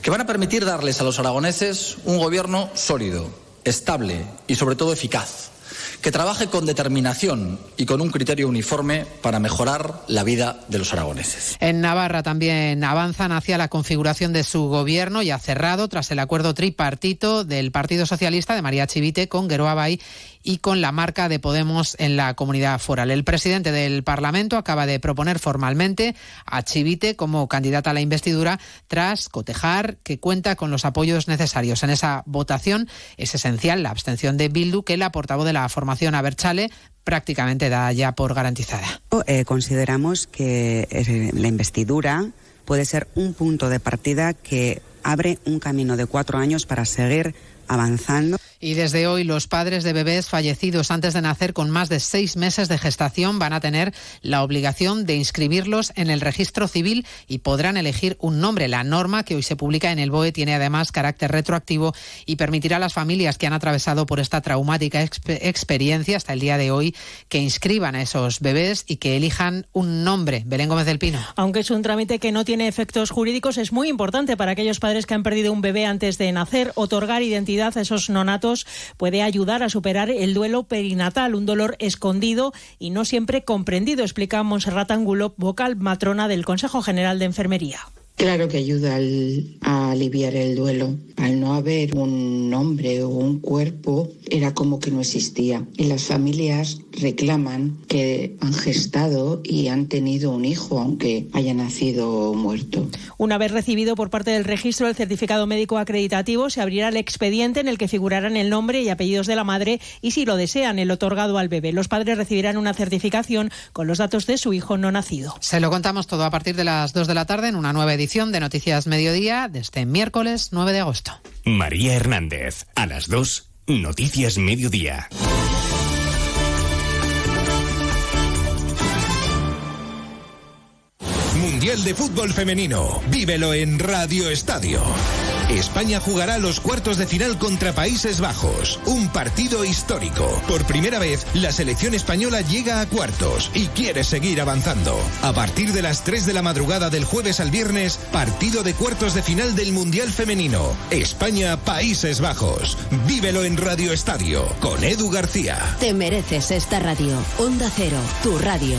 que van a permitir darles a los aragoneses un gobierno sólido, estable y sobre todo eficaz que trabaje con determinación y con un criterio uniforme para mejorar la vida de los aragoneses. En Navarra también avanzan hacia la configuración de su gobierno ya cerrado tras el acuerdo tripartito del Partido Socialista de María Chivite con Geroa Bay y con la marca de Podemos en la comunidad foral. El presidente del Parlamento acaba de proponer formalmente a Chivite como candidata a la investidura tras cotejar que cuenta con los apoyos necesarios. En esa votación es esencial la abstención de Bildu que la portavoz de la formación Aberchale prácticamente da ya por garantizada. Eh, consideramos que eh, la investidura puede ser un punto de partida que abre un camino de cuatro años para seguir avanzando. Y desde hoy los padres de bebés fallecidos antes de nacer con más de seis meses de gestación van a tener la obligación de inscribirlos en el registro civil y podrán elegir un nombre. La norma que hoy se publica en el BOE tiene además carácter retroactivo y permitirá a las familias que han atravesado por esta traumática experiencia hasta el día de hoy que inscriban a esos bebés y que elijan un nombre. Belén Gómez del Pino. Aunque es un trámite que no tiene efectos jurídicos, es muy importante para aquellos padres que han perdido un bebé antes de nacer otorgar identidad a esos nonatos puede ayudar a superar el duelo perinatal, un dolor escondido y no siempre comprendido, explica Monserrat Angulo, vocal matrona del Consejo General de Enfermería. Claro que ayuda a aliviar el duelo. Al no haber un nombre o un cuerpo, era como que no existía. Y las familias reclaman que han gestado y han tenido un hijo, aunque haya nacido muerto. Una vez recibido por parte del registro el certificado médico acreditativo, se abrirá el expediente en el que figurarán el nombre y apellidos de la madre y, si lo desean, el otorgado al bebé. Los padres recibirán una certificación con los datos de su hijo no nacido. Se lo contamos todo a partir de las 2 de la tarde en una nueva edición de Noticias Mediodía de este miércoles 9 de agosto. María Hernández, a las 2, Noticias Mediodía. Mundial de Fútbol Femenino. Vívelo en Radio Estadio. España jugará los cuartos de final contra Países Bajos. Un partido histórico. Por primera vez, la selección española llega a cuartos y quiere seguir avanzando. A partir de las 3 de la madrugada del jueves al viernes, partido de cuartos de final del Mundial Femenino. España-Países Bajos. Vívelo en Radio Estadio con Edu García. Te mereces esta radio. Onda Cero, tu radio.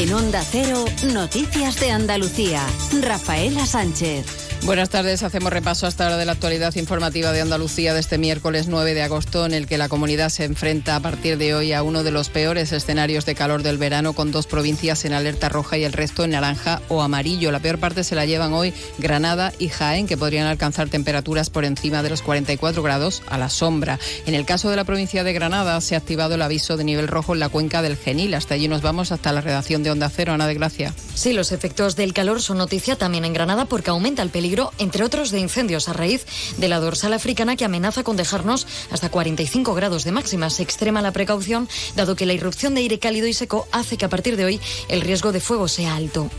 En Onda Cero, Noticias de Andalucía. Rafaela Sánchez. Buenas tardes. Hacemos repaso hasta ahora de la actualidad informativa de Andalucía de este miércoles 9 de agosto, en el que la comunidad se enfrenta a partir de hoy a uno de los peores escenarios de calor del verano, con dos provincias en alerta roja y el resto en naranja o amarillo. La peor parte se la llevan hoy Granada y Jaén, que podrían alcanzar temperaturas por encima de los 44 grados a la sombra. En el caso de la provincia de Granada, se ha activado el aviso de nivel rojo en la cuenca del Genil. Hasta allí nos vamos, hasta la redacción de Onda Cero. Ana de Gracia. Sí, los efectos del calor son noticia también en Granada porque aumenta el peligro entre otros, de incendios a raíz de la dorsal africana que amenaza con dejarnos hasta 45 grados de máxima. Se extrema la precaución, dado que la irrupción de aire cálido y seco hace que a partir de hoy el riesgo de fuego sea alto.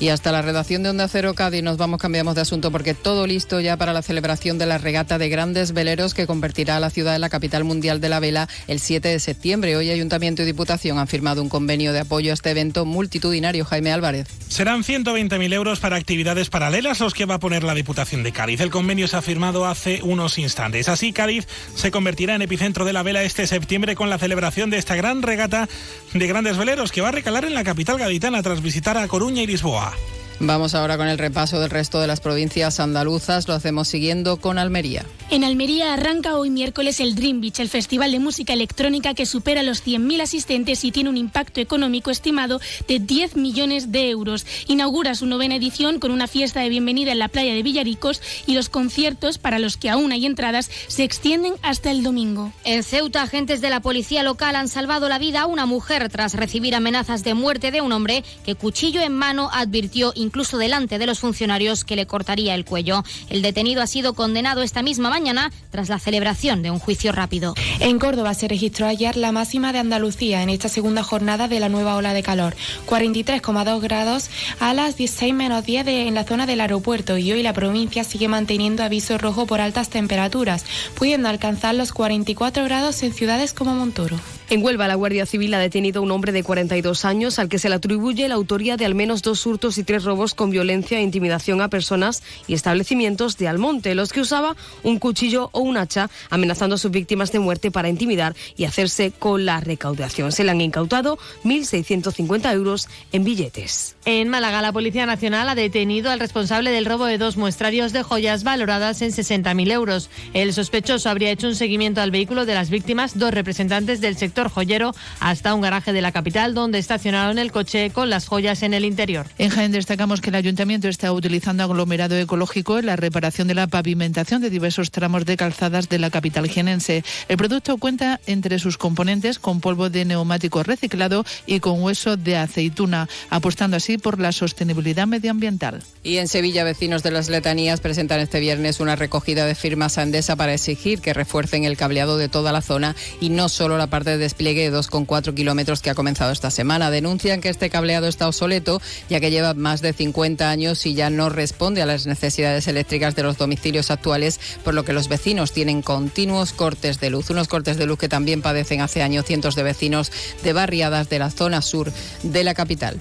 Y hasta la redacción de Onda Cero Cádiz nos vamos, cambiamos de asunto porque todo listo ya para la celebración de la regata de grandes veleros que convertirá a la ciudad en la capital mundial de la vela el 7 de septiembre. Hoy Ayuntamiento y Diputación han firmado un convenio de apoyo a este evento multitudinario. Jaime Álvarez. Serán 120.000 euros para actividades paralelas los que va a poner la Diputación de Cádiz. El convenio se ha firmado hace unos instantes. Así, Cádiz se convertirá en epicentro de la vela este septiembre con la celebración de esta gran regata de grandes veleros que va a recalar en la capital gaditana tras visitar a Coruña y Lisboa. два. Vamos ahora con el repaso del resto de las provincias andaluzas. Lo hacemos siguiendo con Almería. En Almería arranca hoy miércoles el Dream Beach, el festival de música electrónica que supera los 100.000 asistentes y tiene un impacto económico estimado de 10 millones de euros. Inaugura su novena edición con una fiesta de bienvenida en la playa de Villaricos y los conciertos, para los que aún hay entradas, se extienden hasta el domingo. En Ceuta, agentes de la policía local han salvado la vida a una mujer tras recibir amenazas de muerte de un hombre que, cuchillo en mano, advirtió incluso delante de los funcionarios que le cortaría el cuello. El detenido ha sido condenado esta misma mañana tras la celebración de un juicio rápido. En Córdoba se registró ayer la máxima de Andalucía en esta segunda jornada de la nueva ola de calor, 43,2 grados a las 16 menos 10 de, en la zona del aeropuerto y hoy la provincia sigue manteniendo aviso rojo por altas temperaturas, pudiendo alcanzar los 44 grados en ciudades como Montoro. En Huelva, la Guardia Civil ha detenido a un hombre de 42 años al que se le atribuye la autoría de al menos dos hurtos y tres robos con violencia e intimidación a personas y establecimientos de Almonte, los que usaba un cuchillo o un hacha amenazando a sus víctimas de muerte para intimidar y hacerse con la recaudación. Se le han incautado 1.650 euros en billetes. En Málaga, la Policía Nacional ha detenido al responsable del robo de dos muestrarios de joyas valoradas en 60.000 euros. El sospechoso habría hecho un seguimiento al vehículo de las víctimas, dos representantes del sector joyero hasta un garaje de la capital donde estacionaron el coche con las joyas en el interior. En Jaén destacamos que el ayuntamiento está utilizando aglomerado ecológico en la reparación de la pavimentación de diversos tramos de calzadas de la capital jienense. El producto cuenta entre sus componentes con polvo de neumático reciclado y con hueso de aceituna, apostando así por la sostenibilidad medioambiental. Y en Sevilla, vecinos de las letanías presentan este viernes una recogida de firmas a Endesa para exigir que refuercen el cableado de toda la zona y no solo la parte de despliegue de 2,4 kilómetros que ha comenzado esta semana. Denuncian que este cableado está obsoleto, ya que lleva más de 50 años y ya no responde a las necesidades eléctricas de los domicilios actuales, por lo que los vecinos tienen continuos cortes de luz. Unos cortes de luz que también padecen hace años cientos de vecinos de barriadas de la zona sur de la capital.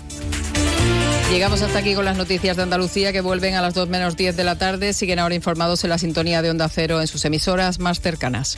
Llegamos hasta aquí con las noticias de Andalucía que vuelven a las 2 menos 10 de la tarde. Siguen ahora informados en la sintonía de Onda Cero en sus emisoras más cercanas.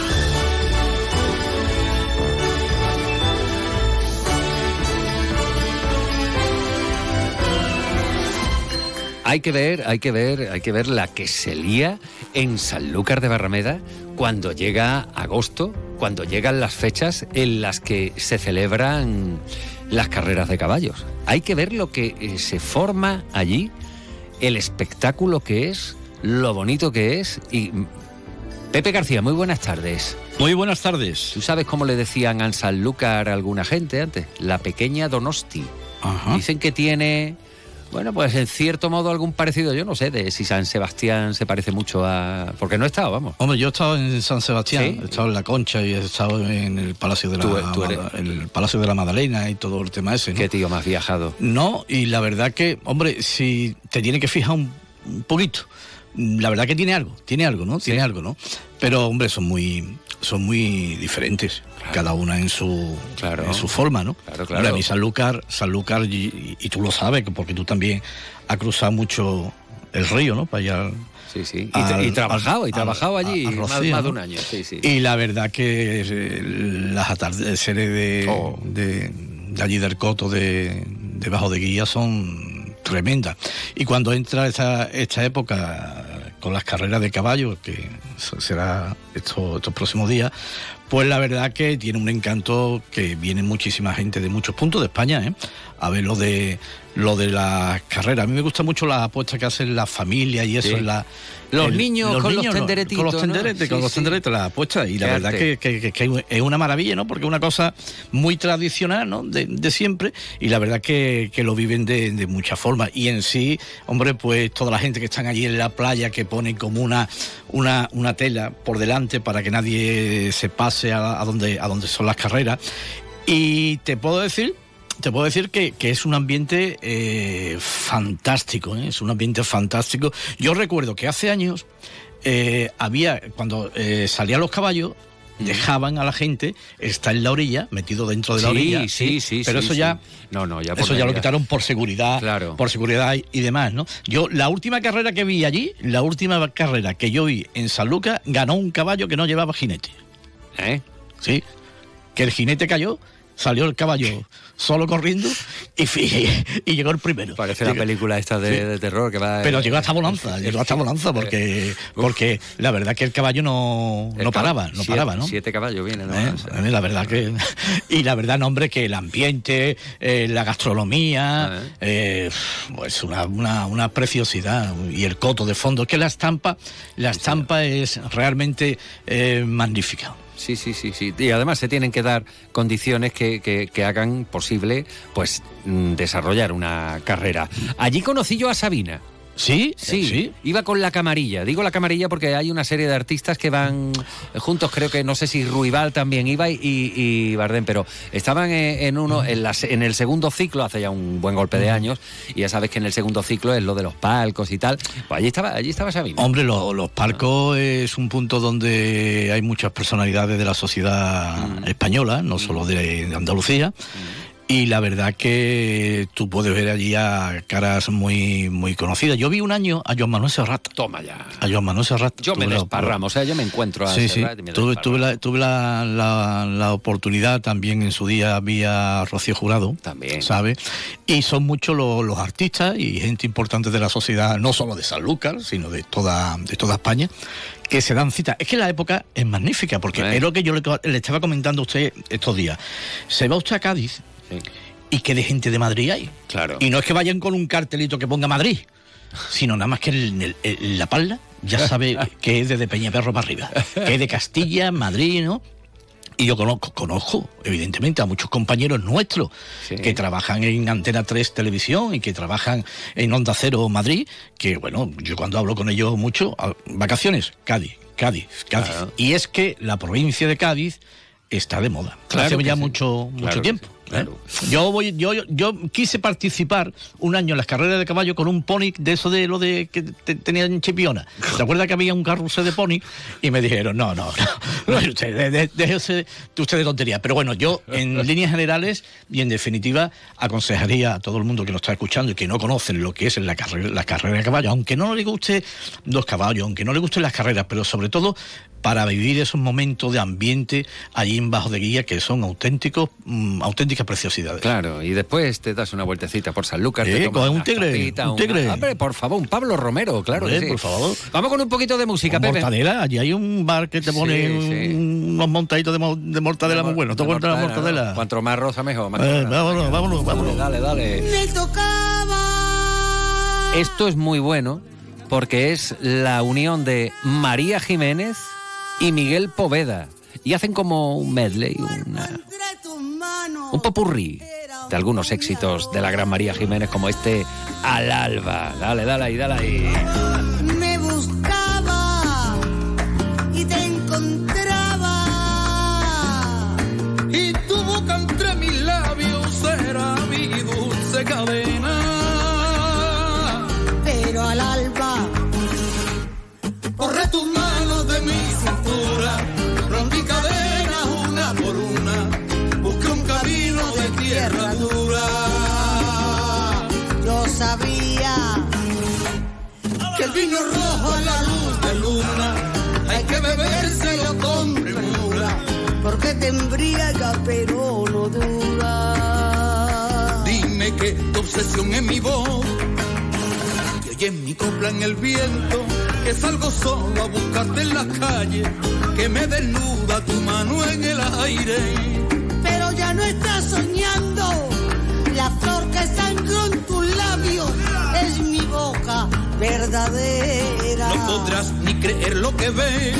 Hay que ver, hay que ver, hay que ver la que se lía en Sanlúcar de Barrameda cuando llega agosto, cuando llegan las fechas en las que se celebran las carreras de caballos. Hay que ver lo que eh, se forma allí, el espectáculo que es, lo bonito que es y Pepe García, muy buenas tardes. Muy buenas tardes. ¿Tú sabes cómo le decían a Sanlúcar a alguna gente antes? La pequeña Donosti. Dicen que tiene, bueno, pues en cierto modo algún parecido, yo no sé, de si San Sebastián se parece mucho a... Porque no he estado, vamos. Hombre, yo he estado en San Sebastián, ¿Sí? he estado en la Concha y he estado en el Palacio de la, Tú- tú eres- el Palacio de la Magdalena y todo el tema ese. ¿no? Qué tío más viajado. No, y la verdad que, hombre, si te tiene que fijar un, un poquito, la verdad que tiene algo, tiene algo, ¿no? Tiene algo, ¿no? Pero, hombre, son muy, son muy diferentes, cada una en su, en su forma, ¿no? Claro, claro. a mí Sanlúcar, Sanlúcar, y, y tú lo sabes, que porque tú también has cruzado mucho el río, ¿no? Para allá. Sí, sí. Y, y trabajado, y trabajado allí más, Rocío, más de un año. Sí, sí. Y la verdad que eh, las atardeceres de, Oh. de, de allí del coto de, de Bajo de Guía son tremendas. Y cuando entra esta, esta época con las carreras de caballos, que se- será estos, próximos días, pues la verdad que tiene un encanto que viene muchísima gente de muchos puntos de España, ¿eh? a ver lo de lo de las carreras. A mí me gusta mucho las apuestas que hacen las familias y eso Sí. la Los niños con los ¿no? tenderetitos, Con los ¿no? tenderetes, con los sí. tenderetes, las apuestas. Y la verdad que es una maravilla, ¿no? Porque es una cosa muy tradicional, ¿no? De, de siempre. Y la verdad que, que lo viven de, de muchas formas. Y en sí, hombre, pues toda la gente que están allí en la playa, que ponen como una, una, una tela por delante para que nadie se pase a, a donde, a donde son las carreras. Y te puedo decir te puedo decir que, que es un ambiente eh, fantástico, ¿eh? es un ambiente fantástico. Yo recuerdo que hace años eh, había, cuando salían los caballos, dejaban a la gente estar en la orilla, metido dentro de la Sí, orilla. sí, sí, Pero sí, eso sí. ya. No, no, ya Eso ya lo quitaron por seguridad, Claro. por seguridad y, y demás, ¿no? Yo, la última carrera que vi allí, la última carrera que yo vi en San Lucas, ganó un caballo que no llevaba jinete. ¿Eh? Sí. Que el jinete cayó, salió el caballo solo corriendo y, y llegó el primero. Parece la película esta de, Sí. de terror que va... Pero llegó hasta Bonanza, llegó hasta Bonanza porque, porque la verdad que el caballo no, El no paraba, no siete- paraba, ¿no? Siete caballos vienen. ¿no? ¿Eh? Mí La verdad que. Y la verdad, no, hombre, que el ambiente, eh, la gastronomía, eh, pues una, una, una preciosidad. Y el coto de fondo, que la estampa, la estampa es realmente eh, magnífica. Sí, sí, sí, sí. Y además se tienen que dar condiciones que, que- que hagan posible pues mm, desarrollar una carrera. Allí conocí yo a Sabina. ¿Sí? Sí, Sí. iba con la camarilla. Digo la camarilla porque hay una serie de artistas que van juntos, creo que no sé si Ruibal también iba y, y Bardem, pero estaban eh, en uno en, la en el segundo ciclo, hace ya un buen golpe de años, y ya sabes que en el segundo ciclo es lo de los palcos y tal. Pues allí estaba, allí estaba Sabina. Hombre, lo- los palcos es un punto donde hay muchas personalidades de la sociedad Mm. española, no solo de, de Andalucía. Y la verdad que tú puedes ver allí a caras muy muy conocidas. Yo vi un año a Joan Manuel Serrat. Toma ya. A Joan Manuel Serrat. Yo me Tuve la- desparramo, o sea, yo me encuentro a Sí, sí. Serrat y me Tuve, desparramo. tuve, la, tuve la, la- la oportunidad también en su día había Rocío Jurado. También. ¿Sabes? Y son muchos los, los artistas y gente importante de la sociedad, no solo de Sanlúcar, sino de toda, de toda España, que se dan cita. Es que la época es magnífica, porque Eh. es lo que yo le, le estaba comentando a usted estos días. Se va usted a Cádiz y qué de gente de Madrid hay. Claro. Y no es que vayan con un cartelito que ponga Madrid, sino nada más que en, el- en la palda ya sabe que es desde Peñaperro para arriba, que es de Castilla, Madrid, ¿no? Y yo conozco, conozco, evidentemente, a muchos compañeros nuestros que trabajan en Antena 3 Televisión y que trabajan en Onda Cero Madrid, que bueno, yo cuando hablo con ellos mucho, vacaciones, Cádiz, Cádiz, Cádiz. Y es que la provincia de Cádiz está de moda. Claro hace ya sí. mucho, mucho Claro tiempo. ¿Eh? Yo voy, yo, yo, yo quise participar un año en las carreras de caballo con un pony de eso de lo de que te- tenía en Chipiona. ¿Te acuerdas que había un carrusel de pony? Y me dijeron, no, no, no, no, usted, de- de- déjese de usted de tontería. Pero bueno, yo en líneas generales y en definitiva aconsejaría a todo el mundo que nos está escuchando y que no conocen lo que es la carrera, la carrera de caballo, aunque no le guste los caballos, aunque no le gusten las carreras, pero sobre todo para vivir esos momentos de ambiente allí en Bajo de Guía que son auténticos, mm, auténticas preciosidades. Claro, y después te das una vueltecita por Sanlúcar. Eh, te tomas un tigre, tapita, un una- tigre. Hombre, por favor, un Pablo Romero, claro que sí. por favor. Vamos con un poquito de música, Con Pepe. mortadela, allí hay un bar que te pone Sí, sí. un- unos montaditos de, mo- de mortadela muy buenos. ¿Te acuerdas de la mortadela? ¿no? Cuanto más rosa, mejor. más Eh, rosa. vámonos, vámonos, vámonos. Dale, dale. Esto es muy bueno porque es la unión de María Jiménez y Miguel Poveda. Y hacen como un medley, una, un popurrí de algunos éxitos de la gran María Jiménez como este Al Alba. Dale, dale ahí, dale ahí. Vino rojo a la luz de luna, hay que bebérselo con premura. porque te embriaga pero no dura. Dime que tu obsesión es mi voz, y oye mi copla en el viento, que salgo solo a buscarte en las calles, que me desnuda tu mano en el aire. Pero ya no estás soñando. La flor que sangró en tus labios es mi boca verdadera. No podrás ni creer lo que ves.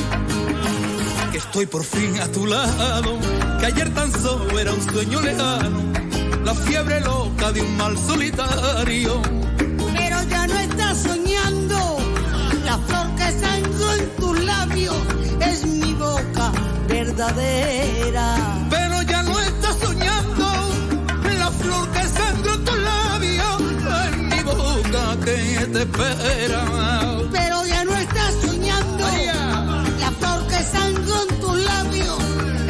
Que estoy por fin a tu lado. Que ayer tan solo era un sueño lejano. La fiebre loca de un mal solitario. Pero ya no estás soñando. La flor que sangró en tus labios es mi boca verdadera. Te espera. Pero ya no estás soñando. La flor que en tus labios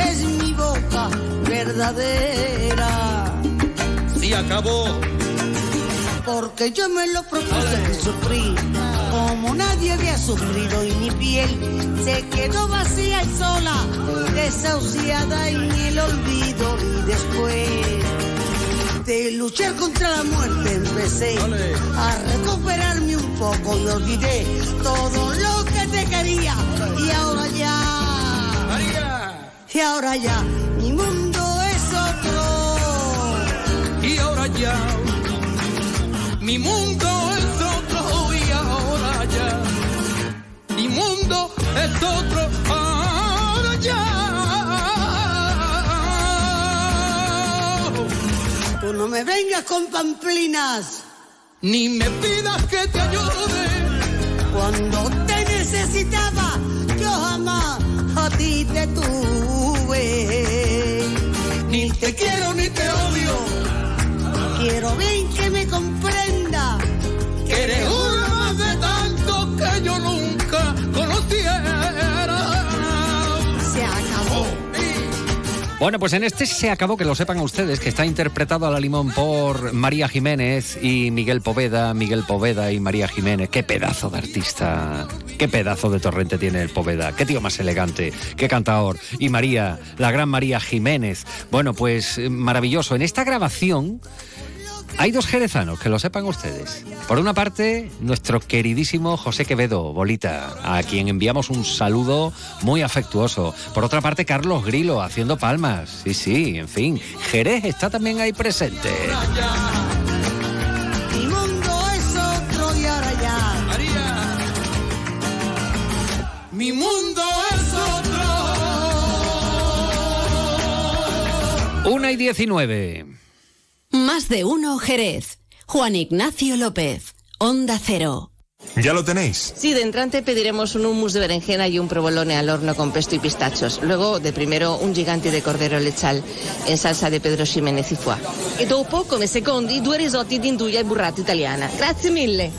es mi boca verdadera. Si acabó. Porque yo me lo propuse y sufrí como nadie había sufrido y mi piel se quedó vacía y sola, desahuciada en el olvido y después de luchar contra la muerte empecé a recuperarme un poco y olvidé todo lo que te quería y ahora ya y ahora ya mi mundo es otro Y ahora ya. Mi mundo es otro y ahora ya. Mi mundo es otro tú no me vengas con pamplinas Ni me pidas que te ayude. Cuando te necesitaba, yo jamás a ti te tuve. Ni te quiero ni te odio. Quiero bien que me comprenda. Que eres uno Bueno, pues en este se acabó, que lo sepan ustedes, que está interpretado a la limón por María Jiménez y Miguel Poveda, Miguel Poveda y María Jiménez. Qué pedazo de artista, qué pedazo de torrente tiene el Poveda, qué tío más elegante, qué cantador. Y María, la gran María Jiménez. Bueno, pues eh, maravilloso. En esta grabación hay dos jerezanos, que lo sepan ustedes. Por una parte, nuestro queridísimo José Quevedo, Bolita, a quien enviamos un saludo muy afectuoso. Por otra parte, Carlos Grilo, haciendo palmas. Sí, sí, en fin. Jerez está también ahí presente. Mi mundo es otro y ahora ya. Mi mundo es otro. Una y diecinueve. Más de uno Jerez. Juan Ignacio López. Onda Cero. ¿Ya lo tenéis? Sí, de entrante pediremos un hummus de berenjena y un provolone al horno con pesto y pistachos. Luego, de primero, un gigante de cordero lechal en salsa de Pedro Ximenez y foie. E dopo, come secondi, due risotti di induja e burrata italiana. Grazie mille.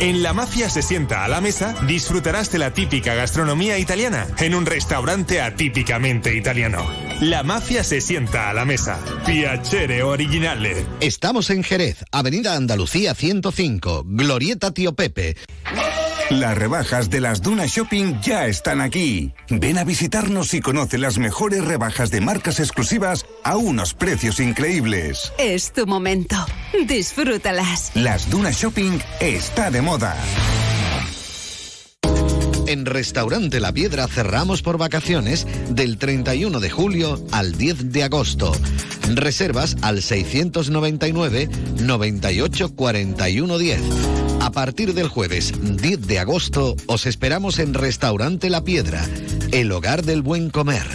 En La Mafia se sienta a la mesa, disfrutarás de la típica gastronomía italiana en un restaurante atípicamente italiano. La Mafia se sienta a la mesa. Piacere originale. Estamos en Jerez, Avenida Andalucía 105, Glorieta Tío Pepe. Las rebajas de las Duna Shopping ya están aquí. Ven a visitarnos y conoce las mejores rebajas de marcas exclusivas a unos precios increíbles. Es tu momento. Disfrútalas. Las Duna Shopping está de moda. En Restaurante La Piedra cerramos por vacaciones del 31 de julio al 10 de agosto. Reservas al 699 98 41 10. A partir del jueves 10 de agosto os esperamos en Restaurante La Piedra, el hogar del buen comer.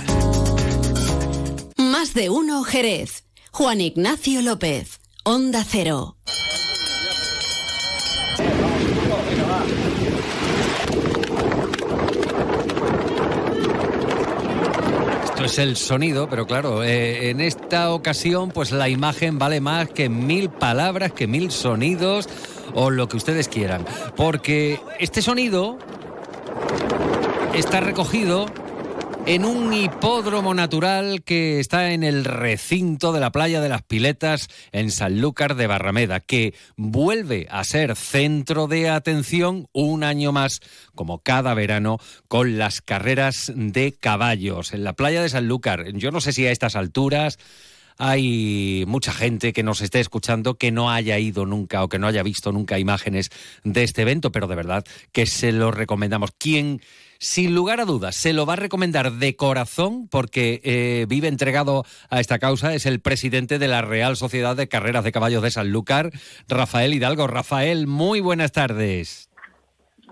de uno Jerez. Juan Ignacio López. Onda Cero. Es el sonido, pero claro, eh, en esta ocasión, pues la imagen vale más que mil palabras, que mil sonidos o lo que ustedes quieran. Porque este sonido está recogido en un hipódromo natural que está en el recinto de la playa de las Piletas en Sanlúcar de Barrameda, que vuelve a ser centro de atención un año más, como cada verano, con las carreras de caballos en la playa de Sanlúcar. Yo no sé si a estas alturas hay mucha gente que nos esté escuchando que no haya ido nunca o que no haya visto nunca imágenes de este evento, pero de verdad que se lo recomendamos. Quien sin lugar a dudas, se lo va a recomendar de corazón porque eh, vive entregado a esta causa. Es el presidente de la Real Sociedad de Carreras de Caballos de Sanlúcar, Rafael Hidalgo. Rafael, muy buenas tardes.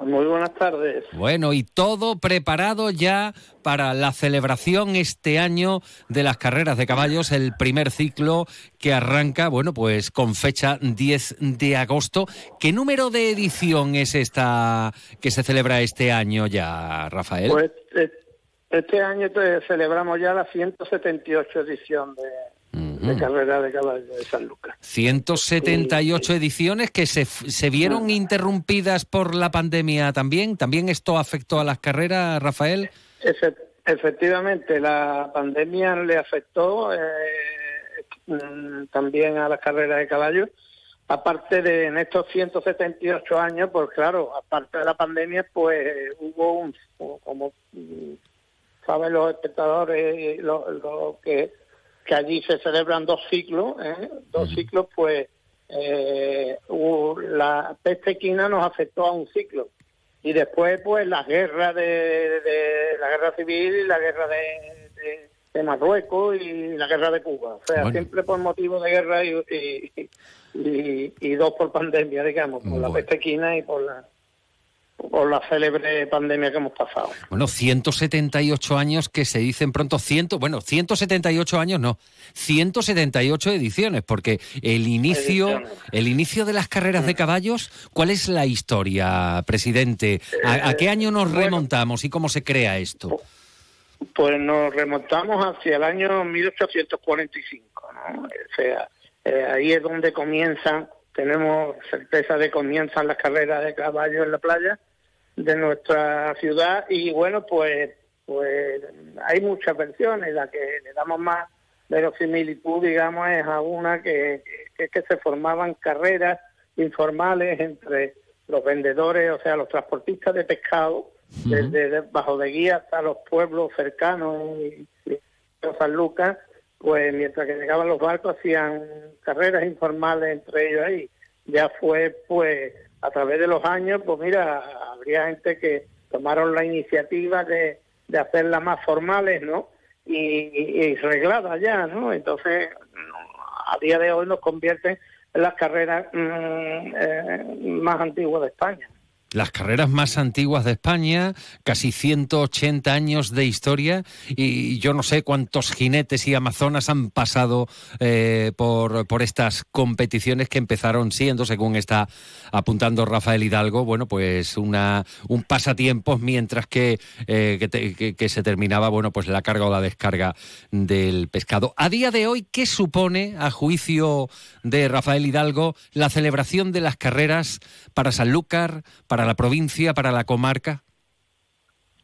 Muy buenas tardes. Bueno, y todo preparado ya para la celebración este año de las carreras de caballos, el primer ciclo que arranca, bueno, pues con fecha 10 de agosto. ¿Qué número de edición es esta que se celebra este año ya, Rafael? Pues eh, este año celebramos ya la 178 edición de, de carrera de caballos de San Lucas. 178 ediciones que se, se vieron interrumpidas por la pandemia también. ¿También esto afectó a las carreras, Rafael? efectivamente, la pandemia le afectó eh, mm, también a las carreras de caballos. Aparte de en estos 178 años, pues claro, aparte de la pandemia, pues hubo un, como mm, saben los espectadores, lo, lo que que allí se celebran dos ciclos, ¿eh? dos ciclos, pues eh, la peste equina nos afectó a un ciclo. Y después pues la guerra de, la guerra civil y la guerra de, Marruecos y la guerra de Cuba, o sea siempre por motivo de guerra y, y, dos por pandemia, digamos, por la peste equina y por la por la célebre pandemia que hemos pasado. Bueno, 178 años que se dicen pronto, ciento, bueno, 178 años no, 178 ediciones, porque el inicio, el inicio de las carreras de mm. caballos, ¿cuál es la historia, presidente? ¿A, qué año nos remontamos y cómo se crea esto? Pues nos remontamos hacia el año 1845, ¿no? O sea, eh, ahí es donde comienzan tenemos certeza de comienzan las carreras de caballos en la playa de nuestra ciudad y bueno pues pues hay muchas versiones. La que le damos más verosimilitud digamos es a una que, que, que se formaban carreras informales entre los vendedores o sea los transportistas de pescado desde bajo de guía hasta los pueblos cercanos y, y San Lucas pues mientras que llegaban los barcos hacían carreras informales entre ellos ahí. Ya fue, pues, a través de los años, pues mira, habría gente que tomaron la iniciativa de, de hacerlas más formales, ¿no? Y, regladas ya, ¿no? Entonces, a día de hoy nos convierten en las carreras mm, eh, más antiguas de España las carreras más antiguas de España, casi 180 años de historia y yo no sé cuántos jinetes y amazonas han pasado eh, por, por estas competiciones que empezaron siendo, según está apuntando Rafael Hidalgo, bueno, pues una, un pasatiempos mientras que, eh, que, se terminaba, bueno, pues la carga o la descarga del pescado. A día de hoy, ¿qué supone, a juicio de Rafael Hidalgo, la celebración de las carreras para Sanlúcar, para la provincia, para la comarca?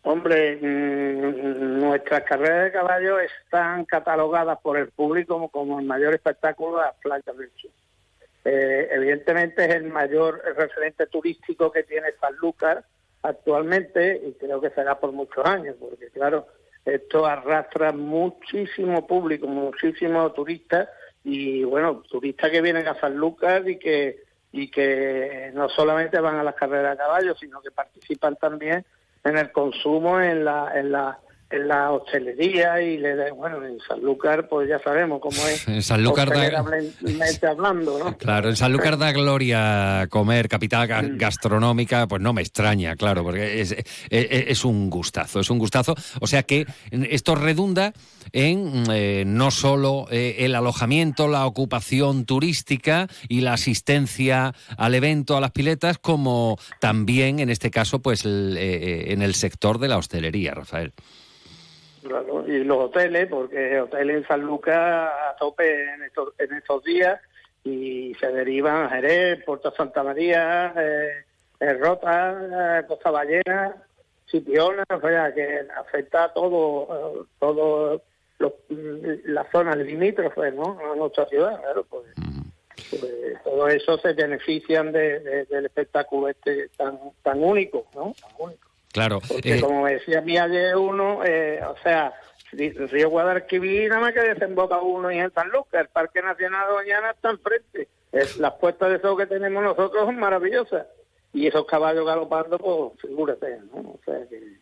Hombre, mm, nuestras carreras de caballo están catalogadas por el público como, el mayor espectáculo de las playas del sur. Eh, evidentemente es el mayor referente turístico que tiene Sanlúcar actualmente y creo que será por muchos años, porque claro, esto arrastra muchísimo público, muchísimos turistas y bueno, turistas que vienen a Sanlúcar y que y que no solamente van a las carreras de caballos, sino que participan también en el consumo, en la, en la, en la hostelería y le da, bueno, en Sanlúcar pues ya sabemos cómo es. En Sanlúcar da- hablando, ¿no? Claro, en Sanlúcar da gloria comer, capital ga- Mm. gastronómica, pues no me extraña, claro, porque es, es- es un gustazo, es un gustazo. O sea que esto redunda en eh, no solo eh, el alojamiento, la ocupación turística y la asistencia al evento, a las piletas, como también, en este caso, pues el, eh, en el sector de la hostelería, Rafael. Claro, y los hoteles, porque hoteles en San Lucas a tope en estos, en estos días y se derivan a Jerez, Puerto Santa María, eh, Rota, eh, Costa Ballena, Chipiona, o sea, que afecta a todo, eh, todo los, las zonas limítrofes, ¿no? A nuestra ciudad, claro, pues, pues todo eso se benefician de, de- del espectáculo este tan, tan único, ¿no? Tan único. Claro. Porque eh, como decía mi ayer uno, eh, o sea, Río Guadalquivir nada más que desemboca uno y en San Lucas, el Parque Nacional de Doñana está enfrente. Es, las puestas de sol que tenemos nosotros son maravillosas. Y esos caballos galopando, pues figúrate, ¿no? O sea que...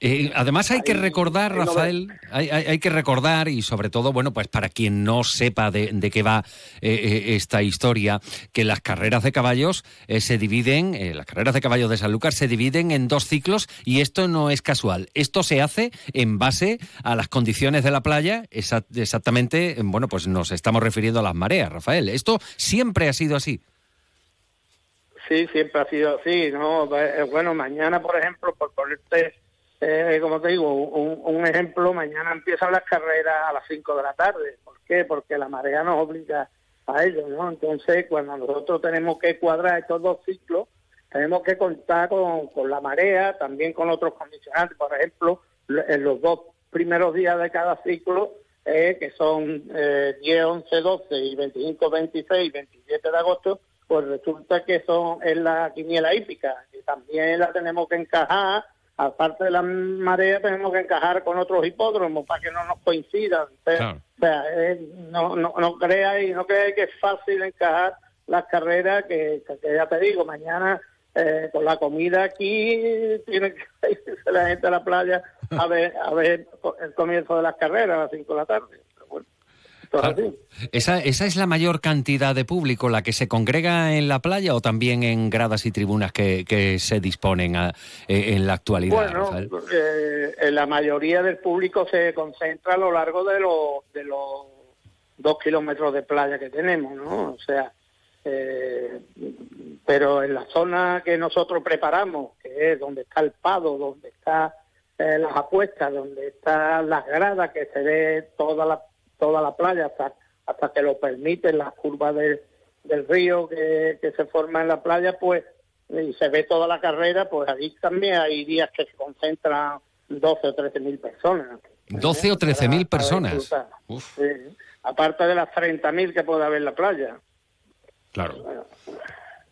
Eh, además hay que recordar, Rafael, hay, hay- hay que recordar y sobre todo, bueno, pues para quien no sepa de, de qué va eh, eh, esta historia, que las carreras de caballos eh, se dividen, las carreras de caballos de Sanlúcar se dividen en dos ciclos y esto no es casual. Esto se hace en base a las condiciones de la playa, exa- exactamente, bueno, pues nos estamos refiriendo a las mareas, Rafael. Esto siempre ha sido así. Sí, siempre ha sido así, ¿no? Bueno, mañana, por ejemplo, por ponerte, eh, como te digo, un, ejemplo, mañana empiezan las carreras a las 5 de la tarde. ¿Por qué? Porque la marea nos obliga a ello, ¿no? Entonces, cuando nosotros tenemos que cuadrar estos dos ciclos, tenemos que contar con, con la marea, también con otros condicionantes. Por ejemplo, lo- en los dos primeros días de cada ciclo, eh, que son eh, 10, 11, 12 y 25, 26 y 27 de agosto, pues resulta que son es la quiniela hípica, que también la tenemos que encajar, aparte de la marea, tenemos que encajar con otros hipódromos para que no nos coincidan. O sea, o sea, no, no, no creáis, no creáis que es fácil encajar las carreras, que ya te digo, mañana eh, con la comida aquí tiene que irse la gente a la playa a ver, a ver el comienzo de las carreras a las 5 de la tarde. Es así. ¿Esa, ¿Esa es la mayor cantidad de público la que se congrega en la playa o también en gradas y tribunas que, que se disponen a- eh, en la actualidad? Bueno, eh, la mayoría del público se concentra a lo largo de los de los dos kilómetros de playa que tenemos, ¿no? O sea, eh, pero en la zona que nosotros preparamos, que es donde está el pado, donde está eh, las apuestas, donde están las gradas, que se ve toda la toda la playa hasta hasta que lo permiten las curvas del, del río que, que se forma en la playa, pues y se ve toda la carrera, pues allí también hay días que se concentran 12 o 13 mil personas. 12 o 13 mil personas. Sí. Aparte de las 30 mil que puede haber en la playa. Claro.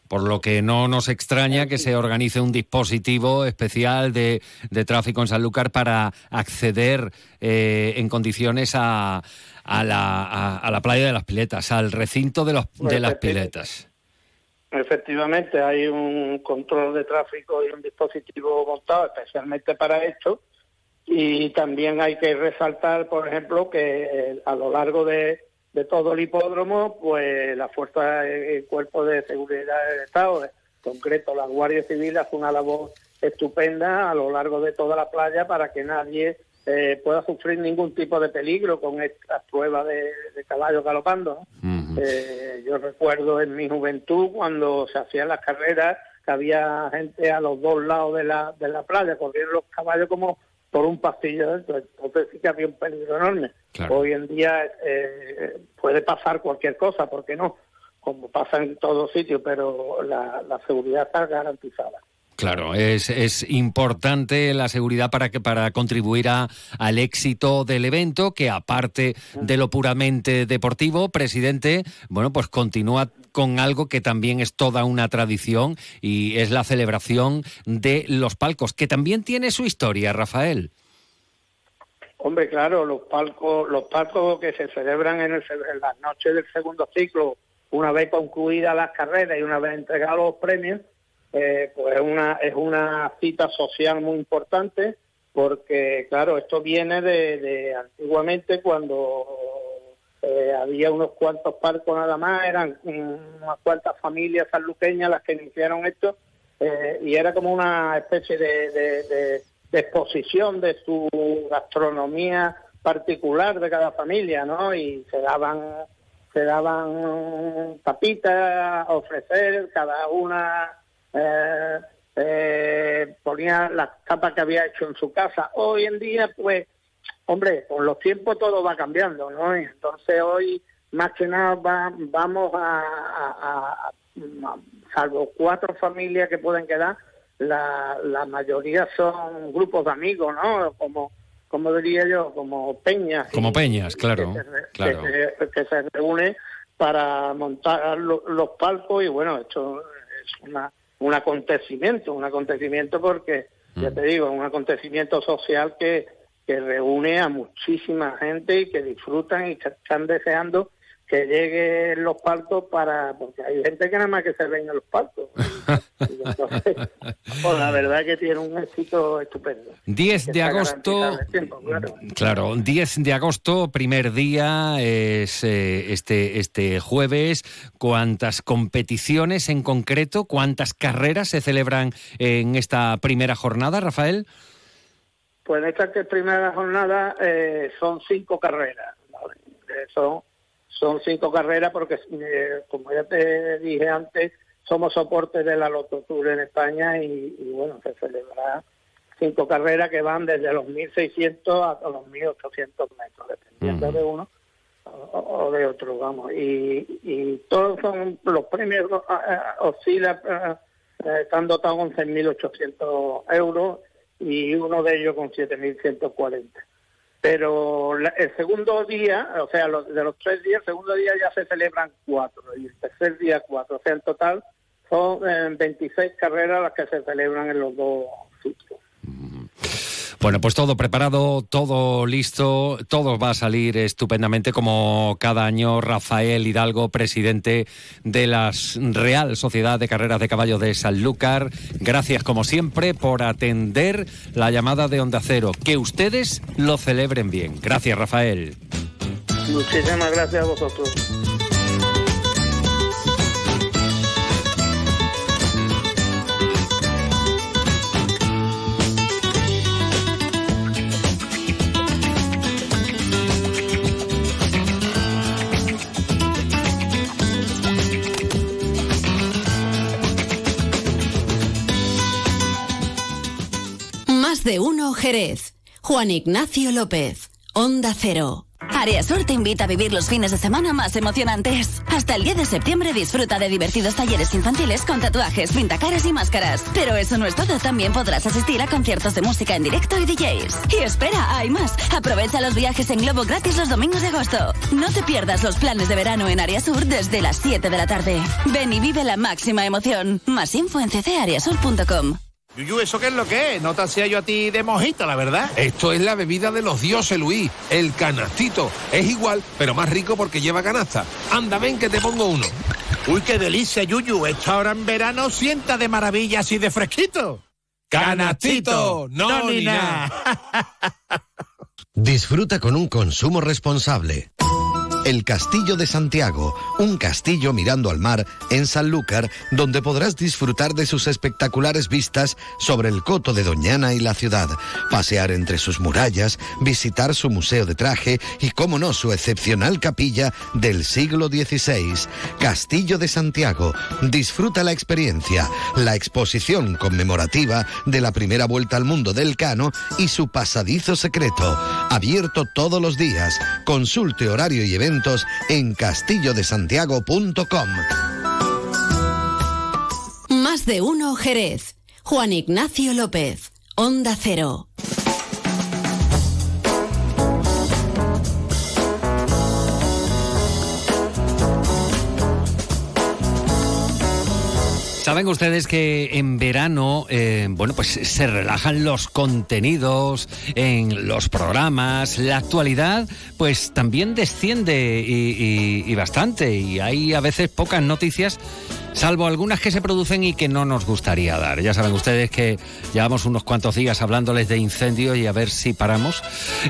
Por lo que no nos extraña que se organice un dispositivo especial de, de tráfico en Sanlúcar para acceder eh, en condiciones a, a la, a- a la playa de las piletas, al recinto de, los, de las piletas. Efectivamente, hay un control de tráfico y un dispositivo montado especialmente para esto. Y también hay que resaltar, por ejemplo, que eh, a lo largo de, de todo el hipódromo, pues la Fuerza, el Cuerpo de Seguridad del Estado, en concreto la Guardia Civil, hace una labor estupenda a lo largo de toda la playa para que nadie eh, pueda sufrir ningún tipo de peligro con estas pruebas de, de caballos galopando. ¿no? Eh, yo recuerdo en mi juventud cuando se hacían las carreras que había gente a los dos lados de la, de la playa, corriendo los caballos como por un pasillo dentro, entonces sí que había un peligro enorme. Hoy en día eh, puede pasar cualquier cosa, ¿por qué no? Como pasa en todos sitios, pero la, la seguridad está garantizada. Claro, es, es importante la seguridad para que para contribuir a, al éxito del evento, que aparte de lo puramente deportivo, presidente, bueno, pues continúa con algo que también es toda una tradición y es la celebración de los palcos, que también tiene su historia, Rafael. Hombre, claro, los palcos, los palcos que se celebran en, el, en las noches del segundo ciclo, una vez concluidas las carreras y una vez entregados los premios, eh, pues es una, es una cita social muy importante porque claro, esto viene de, antiguamente cuando eh, había unos cuantos parcos nada más, eran unas cuantas familias sanluqueñas las que iniciaron esto, eh, y era como una especie de- de exposición de su gastronomía particular de cada familia, ¿no? Y se daban se daban tapitas a ofrecer, cada una eh, eh, ponía las tapas que había hecho en su casa. Hoy en día, pues, hombre, con los tiempos todo va cambiando, ¿no? Y entonces hoy, más que nada, va- vamos a- a- salvo cuatro familias que pueden quedar, la, la mayoría son grupos de amigos, ¿no? Como, como diría yo, como peñas. Como peñas, claro, que se, claro. que se- que se reúne para montar lo- los palcos y bueno, esto es una, un acontecimiento, un acontecimiento porque, ya te digo, un acontecimiento social que, que reúne a muchísima gente y que disfrutan y que están deseando que lleguen los palcos para, porque hay gente que nada más que se ven en los entonces, pues la verdad que tiene un éxito estupendo. 10 Que de agosto, tiempo, claro. claro, 10 de agosto, primer día, es eh, este, este jueves. ¿Cuántas competiciones en concreto, cuántas carreras se celebran en esta primera jornada, Rafael? Pues en esta primera jornada eh, son cinco carreras. ¿vale? Eh, son, son cinco carreras porque, eh, como ya te dije antes, somos soporte de la Loto Tour en España y, y, bueno, se celebrará cinco carreras que van desde los 1.600 hasta los 1.800 metros, dependiendo de uno o, o de otro, vamos. Y, y todos son, los premios eh, oscilan, eh, eh, están dotados con 6.800 euros y uno de ellos con 7.140. Pero el segundo día, o sea, de los tres días, el segundo día ya se celebran cuatro y el tercer día cuatro. O sea, en total son eh, 26 carreras las que se celebran en los dos sitios. Bueno, pues todo preparado, todo listo, todo va a salir estupendamente como cada año. Rafael Hidalgo, presidente de la Real Sociedad de Carreras de Caballos de Sanlúcar, gracias como siempre por atender la llamada de Onda Cero. Que ustedes lo celebren bien. Gracias, Rafael. Muchísimas gracias a vosotros. De uno Jerez. Juan Ignacio López. Onda Cero. Areasur te invita a vivir los fines de semana más emocionantes. Hasta el 10 de septiembre disfruta de divertidos talleres infantiles con tatuajes, pintacaras y máscaras. Pero eso no es todo, también podrás asistir a conciertos de música en directo y DJs. Y espera, hay más. Aprovecha los viajes en globo gratis los domingos de agosto. No te pierdas los planes de verano en Areasur desde las 7 de la tarde. Ven y vive la máxima emoción. Más info en ccareasur.com. Yuyu, ¿eso qué es lo que es? No te hacía yo a ti de mojito, la verdad. Esto es la bebida de los dioses, Luis, el canastito. Es igual, pero más rico porque lleva canasta. Anda, ven que te pongo uno. Uy, qué delicia, Yuyu. Esto ahora en verano sienta de maravilla así de fresquito. Canastito, no, ni nada. Disfruta con un consumo responsable. El Castillo de Santiago, un castillo mirando al mar en Sanlúcar, donde podrás disfrutar de sus espectaculares vistas sobre el coto de Doñana y la ciudad, pasear entre sus murallas, visitar su museo de traje y, como no, su excepcional capilla del siglo XVI. Castillo de Santiago, disfruta la experiencia, la exposición conmemorativa de la primera vuelta al mundo del Cano y su pasadizo secreto, abierto todos los días. Consulte horario y en castillodesantiago.com. Más de uno Jerez. Juan Ignacio López. Onda Cero. Saben ustedes que en verano, eh, bueno, pues se relajan los contenidos en los programas, la actualidad, pues también desciende y, bastante. Y hay a veces pocas noticias salvo algunas que se producen y que no nos gustaría dar. Ya saben ustedes que llevamos unos cuantos días hablándoles de incendios y a ver si paramos,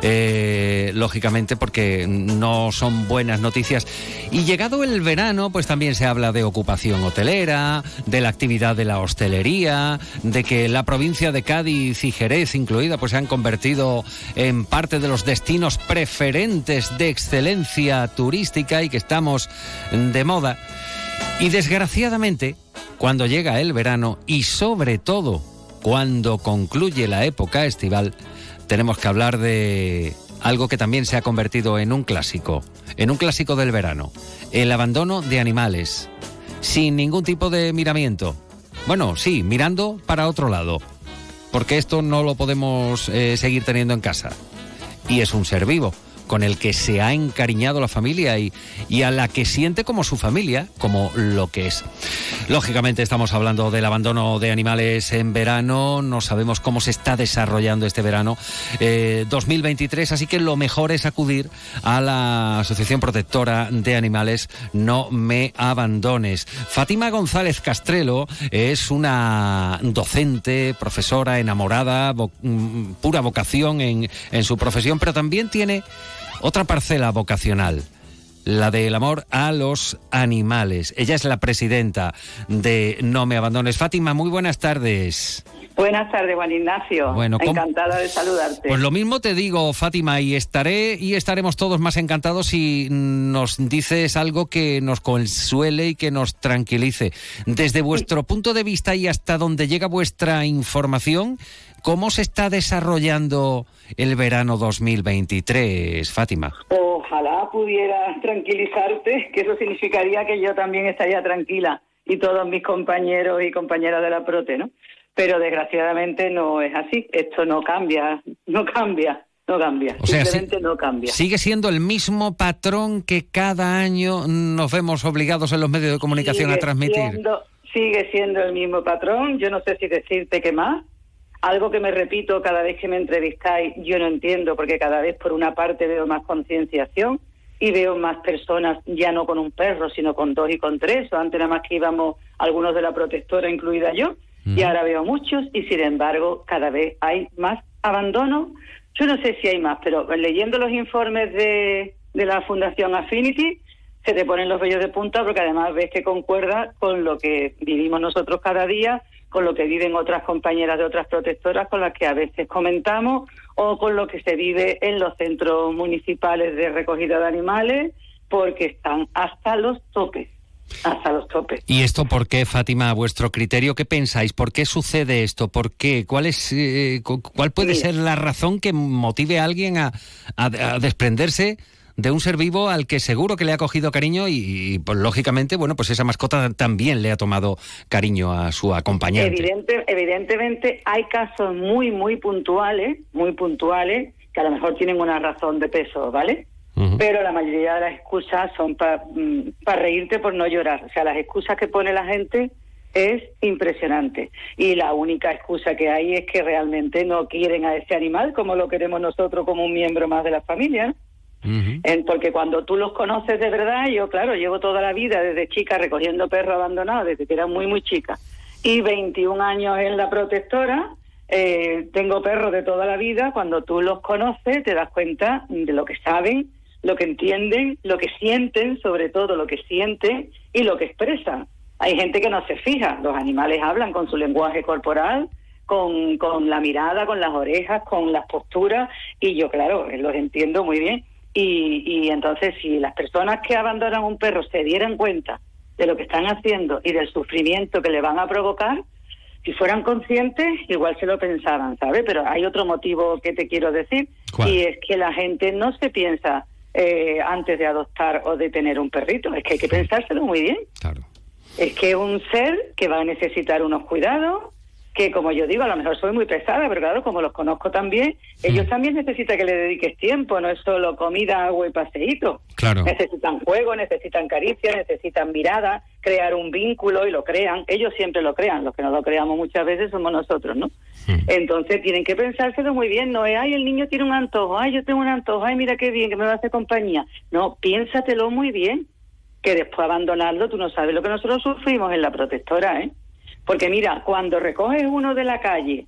eh, lógicamente porque no son buenas noticias. Y llegado el verano, pues también se habla de ocupación hotelera, de la actividad de la hostelería, de que la provincia de Cádiz y Jerez incluida, pues se han convertido en parte de los destinos preferentes de excelencia turística y que estamos de moda. Y desgraciadamente, cuando llega el verano y sobre todo cuando concluye la época estival, tenemos que hablar de algo que también se ha convertido en un clásico, en un clásico del verano, el abandono de animales, sin ningún tipo de miramiento. Bueno, sí, mirando para otro lado, porque esto no lo podemos eh, seguir teniendo en casa. Y es un ser vivo con el que se ha encariñado la familia y, y a la que siente como su familia, como lo que es. Lógicamente estamos hablando del abandono de animales en verano, no sabemos cómo se está desarrollando este verano eh, 2023, así que lo mejor es acudir a la Asociación Protectora de Animales No Me Abandones. Fátima González Castrelo es una docente, profesora, enamorada, mm, pura vocación en, en su profesión, pero también tiene otra parcela vocacional, la del amor a los animales. Ella es la presidenta de No Me Abandones. Fátima, muy buenas tardes. Buenas tardes, Juan Ignacio. Bueno, ¿cómo- Encantada de saludarte. Pues lo mismo te digo, Fátima, y estaré y estaremos todos más encantados si nos dices algo que nos consuele y que nos tranquilice. Desde vuestro punto de vista y hasta donde llega vuestra información, ¿cómo se está desarrollando el verano 2023, Fátima? Ojalá pudiera tranquilizarte, que eso significaría que yo también estaría tranquila y todos mis compañeros y compañeras de la Prote, ¿no? Pero desgraciadamente no es así. Esto no cambia, no cambia, no cambia. O sea, Simplemente no cambia. Sigue siendo el mismo patrón que cada año nos vemos obligados en los medios de comunicación a transmitir. siendo- sigue siendo el mismo patrón. Yo no sé si decirte qué más. Algo que me repito cada vez que me entrevistáis, yo no entiendo, porque cada vez por una parte veo más concienciación y veo más personas ya no con un perro, sino con dos y con tres. O antes nada más que íbamos algunos de la protectora, incluida yo, y ahora veo muchos y sin embargo cada vez hay más abandono. Yo no sé si hay más, pero leyendo los informes de, de la Fundación Affinity, se te ponen los vellos de punta porque además ves que concuerda con lo que vivimos nosotros cada día, con lo que viven otras compañeras de otras protectoras con las que a veces comentamos o con lo que se vive en los centros municipales de recogida de animales porque están hasta los topes, hasta los topes. ¿Y esto por qué, Fátima, a vuestro criterio? ¿Qué pensáis? ¿Por qué sucede esto? ¿Por qué? ¿Cuál, es, eh, cu- cuál puede Mira. ser la razón que motive a alguien a, a- a desprenderse de un ser vivo al que seguro que le ha cogido cariño y, y, pues, lógicamente, bueno, pues esa mascota también le ha tomado cariño a su acompañante? Evidente, evidentemente hay casos muy, muy puntuales, muy puntuales, que a lo mejor tienen una razón de peso, ¿vale? Pero la mayoría de las excusas son para reírte por no llorar. O sea, las excusas que pone la gente es impresionante. Y la única excusa que hay es que realmente no quieren a ese animal como lo queremos nosotros como un miembro más de la familia. Porque cuando tú los conoces de verdad, yo claro, llevo toda la vida desde chica recogiendo perros abandonados, desde que era muy, muy chica, y 21 años en la protectora, eh, tengo perros de toda la vida, cuando tú los conoces te das cuenta de lo que saben, lo que entienden, lo que sienten, sobre todo lo que sienten y lo que expresan. Hay gente que no se fija, los animales hablan con su lenguaje corporal, con, con la mirada, con las orejas, con las posturas, y yo, claro, los entiendo muy bien. Y, y entonces, si las personas que abandonan un perro se dieran cuenta de lo que están haciendo y del sufrimiento que le van a provocar, si fueran conscientes, igual se lo pensaban, ¿sabes? Pero hay otro motivo que te quiero decir, y es que la gente no se piensa eh, antes de adoptar o de tener un perrito, es que hay que pensárselo muy bien. Es que es un ser que va a necesitar unos cuidados, que como yo digo, a lo mejor soy muy pesada, pero claro, como los conozco también, ellos también necesitan que le dediques tiempo, no es solo comida, agua y paseíto. Claro. Necesitan juego, necesitan caricia, necesitan mirada, crear un vínculo y lo crean. Ellos siempre lo crean, los que no lo creamos muchas veces somos nosotros, ¿no? Entonces tienen que pensárselo muy bien, no es, ay, el niño tiene un antojo, ay, yo tengo un antojo, ay, mira qué bien, que me va a hacer compañía. No, piénsatelo muy bien. que después abandonarlo, tú no sabes lo que nosotros sufrimos en la protectora, ¿eh? Porque mira, cuando recoges uno de la calle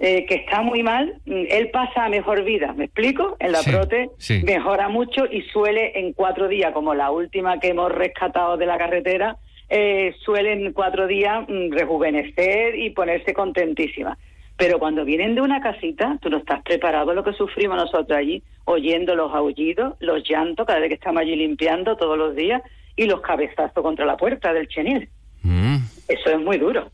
eh, que está muy mal, mm, él pasa a mejor vida, ¿me explico? En la Sí, prote sí. mejora mucho y suele en cuatro días, como la última que hemos rescatado de la carretera, eh, suele en cuatro días mm, rejuvenecer y ponerse contentísima. Pero cuando vienen de una casita, tú no estás preparado a lo que sufrimos nosotros allí, oyendo los aullidos, los llantos, cada vez que estamos allí limpiando todos los días, y los cabezazos contra la puerta del chenil. Eso es muy duro,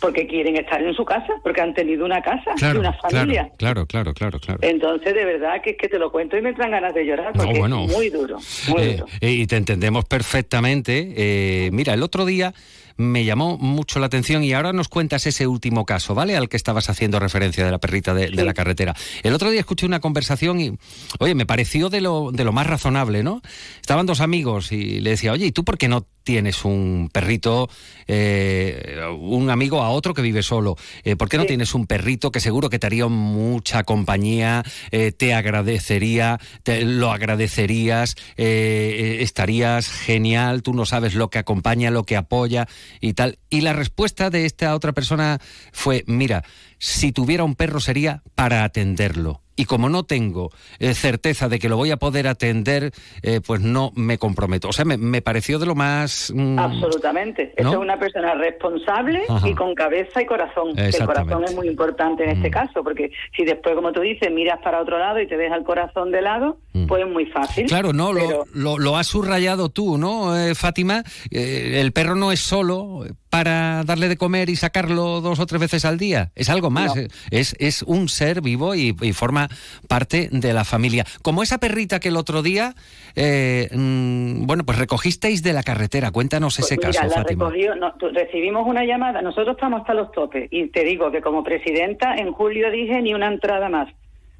porque quieren estar en su casa, porque han tenido una casa y una familia. claro, claro, claro, claro. Entonces, de verdad que es que te lo cuento y me traen ganas de llorar, No, porque bueno. es muy duro, muy Eh, duro. eh, y te entendemos perfectamente. Eh, mira, el otro día me llamó mucho la atención y ahora nos cuentas ese último caso, ¿vale? Al que estabas haciendo referencia de la perrita de, de la carretera. El otro día escuché una conversación y, oye, me pareció de lo, de lo más razonable, ¿no? Estaban dos amigos y le decía, oye, ¿y tú por qué no tienes un perrito, eh, un amigo a otro que vive solo? Eh, ¿Por qué no tienes un perrito que seguro que te haría mucha compañía, eh, te agradecería, te lo agradecerías, estarías genial, tú no sabes lo que acompaña, lo que apoya y tal? Y la respuesta de esta otra persona fue, mira, si tuviera un perro sería para atenderlo. Y como no tengo eh, certeza de que lo voy a poder atender, eh, pues no me comprometo. O sea, me, me pareció de lo más... mm, Absolutamente. Eso ¿no? es una persona responsable Ajá. y con cabeza y corazón. Que El corazón es muy importante en este caso, porque si después, como tú dices, miras para otro lado y te deja el corazón de lado, pues es muy fácil. Claro, no, Pero- lo, lo, lo has subrayado tú, ¿no, eh, Fátima? Eh, el perro no es solo para darle de comer y sacarlo dos o tres veces al día, es algo más, No. es, es un ser vivo y, y forma parte de la familia. Como esa perrita que el otro día, eh, mm, bueno, pues recogisteis de la carretera, cuéntanos ese Pues mira, caso, la Fátima. recogió, no, recibimos una llamada, nosotros estamos hasta los topes y te digo que como presidenta en julio dije ni una entrada más,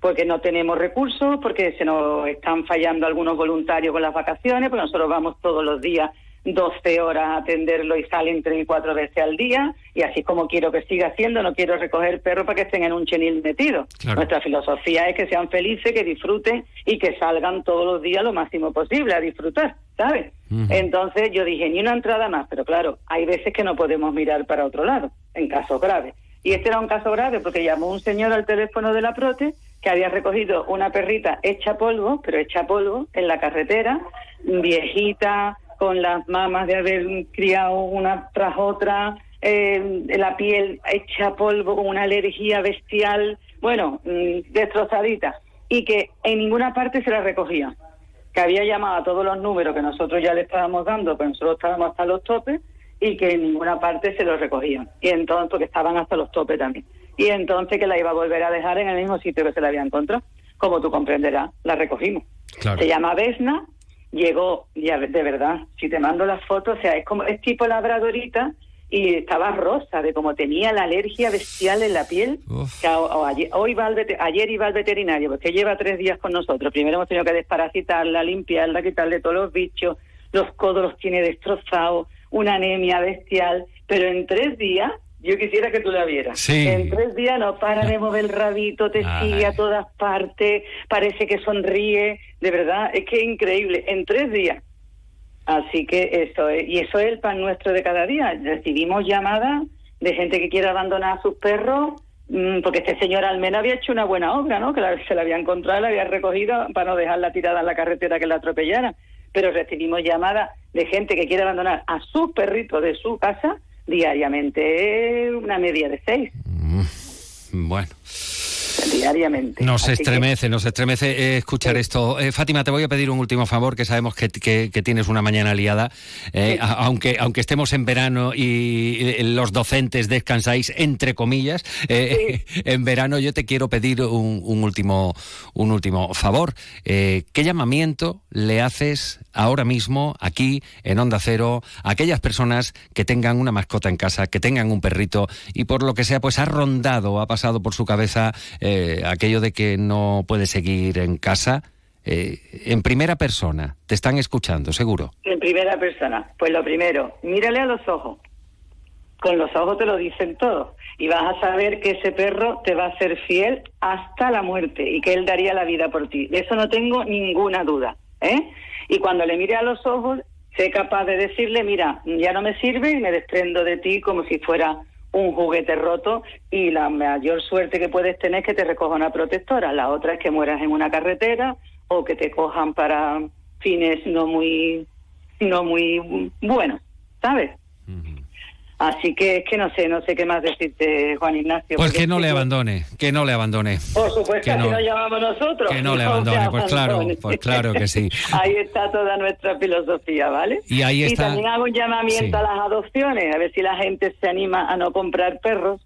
porque no tenemos recursos, porque se nos están fallando algunos voluntarios con las vacaciones, porque nosotros vamos todos los días 12 horas a atenderlo y salen tres y cuatro veces al día y así como quiero que siga haciendo, no quiero recoger perros para que estén en un chenil metido. Claro. Nuestra filosofía es que sean felices, que disfruten y que salgan todos los días lo máximo posible a disfrutar, ¿sabes? Entonces yo dije, ni una entrada más, pero claro, hay veces que no podemos mirar para otro lado, en casos graves. Y este era un caso grave porque llamó un señor al teléfono de la Prote que había recogido una perrita hecha polvo, pero hecha polvo, en la carretera, viejita, con las mamas de haber criado una tras otra, eh, la piel hecha polvo, con una alergia bestial, bueno, mm, destrozadita, y que en ninguna parte se la recogía que había llamado a todos los números que nosotros ya le estábamos dando, pero nosotros estábamos hasta los topes y que en ninguna parte se los recogían. Y entonces, porque estaban hasta los topes también. Y entonces que la iba a volver a dejar en el mismo sitio que se la había encontrado. Como tú comprenderás, la recogimos. Se llama Vesna, llegó, ya de verdad, si te mando las fotos, o sea, es como, es tipo labradorita y estaba rosa, de como tenía la alergia bestial en la piel. Que a- o ayer, hoy va al vete- ayer iba al veterinario, porque lleva tres días con nosotros. Primero hemos tenido que desparasitarla, limpiarla, quitarle todos los bichos, los codos los tiene destrozados, una anemia bestial, pero en tres días, yo quisiera que tú la vieras. Sí. En tres días no para de mover el rabito, te Ay. sigue a todas partes, parece que sonríe, de verdad, es que es increíble. En tres días. Así que eso es, y eso es el pan nuestro de cada día. Recibimos llamadas de gente que quiere abandonar a sus perros, mm, porque este señor al menos había hecho una buena obra, ¿no? Que la- se la había encontrado, la había recogido para no dejarla tirada en la carretera que la atropellara. Pero recibimos llamadas de gente que quiere abandonar a sus perritos de su casa diariamente, una media de seis, Bueno. Diariamente. Nos Así que- estremece, nos estremece eh, escuchar esto. Eh, Fátima, te voy a pedir un último favor, que sabemos que, que- que tienes una mañana liada, eh, a- aunque, aunque estemos en verano y, los docentes descansáis, entre comillas, eh, en verano yo te quiero pedir un, un último, un último favor. ¿Qué llamamiento le haces ahora mismo, aquí, en Onda Cero, a aquellas personas que tengan una mascota en casa, que tengan un perrito y por lo que sea, pues ha rondado, ha pasado por su cabeza eh, aquello de que no puede seguir en casa? Eh, en primera persona, te están escuchando, seguro. En primera persona. Pues lo primero, mírale a los ojos. Con los ojos te lo dicen todo. Y vas a saber que ese perro te va a ser fiel hasta la muerte y que él daría la vida por ti. De eso no tengo ninguna duda. ¿eh? Y cuando le mire a los ojos, sé capaz de decirle, mira, ya no me sirve y me desprendo de ti como si fuera un juguete roto y la mayor suerte que puedes tener es que te recoja una protectora. La otra es que mueras en una carretera o que te cojan para fines no muy no muy buenos, ¿sabes? Así que es que no sé, no sé qué más decirte, Juan Ignacio. Pues que no le abandone, que no le abandone. Por supuesto, que no, llamamos nosotros. Que no le abandone, pues claro, pues claro que sí. ahí está toda nuestra filosofía, ¿vale? Y ahí está. Y también hago un llamamiento a las adopciones, a ver si la gente se anima a no comprar perros,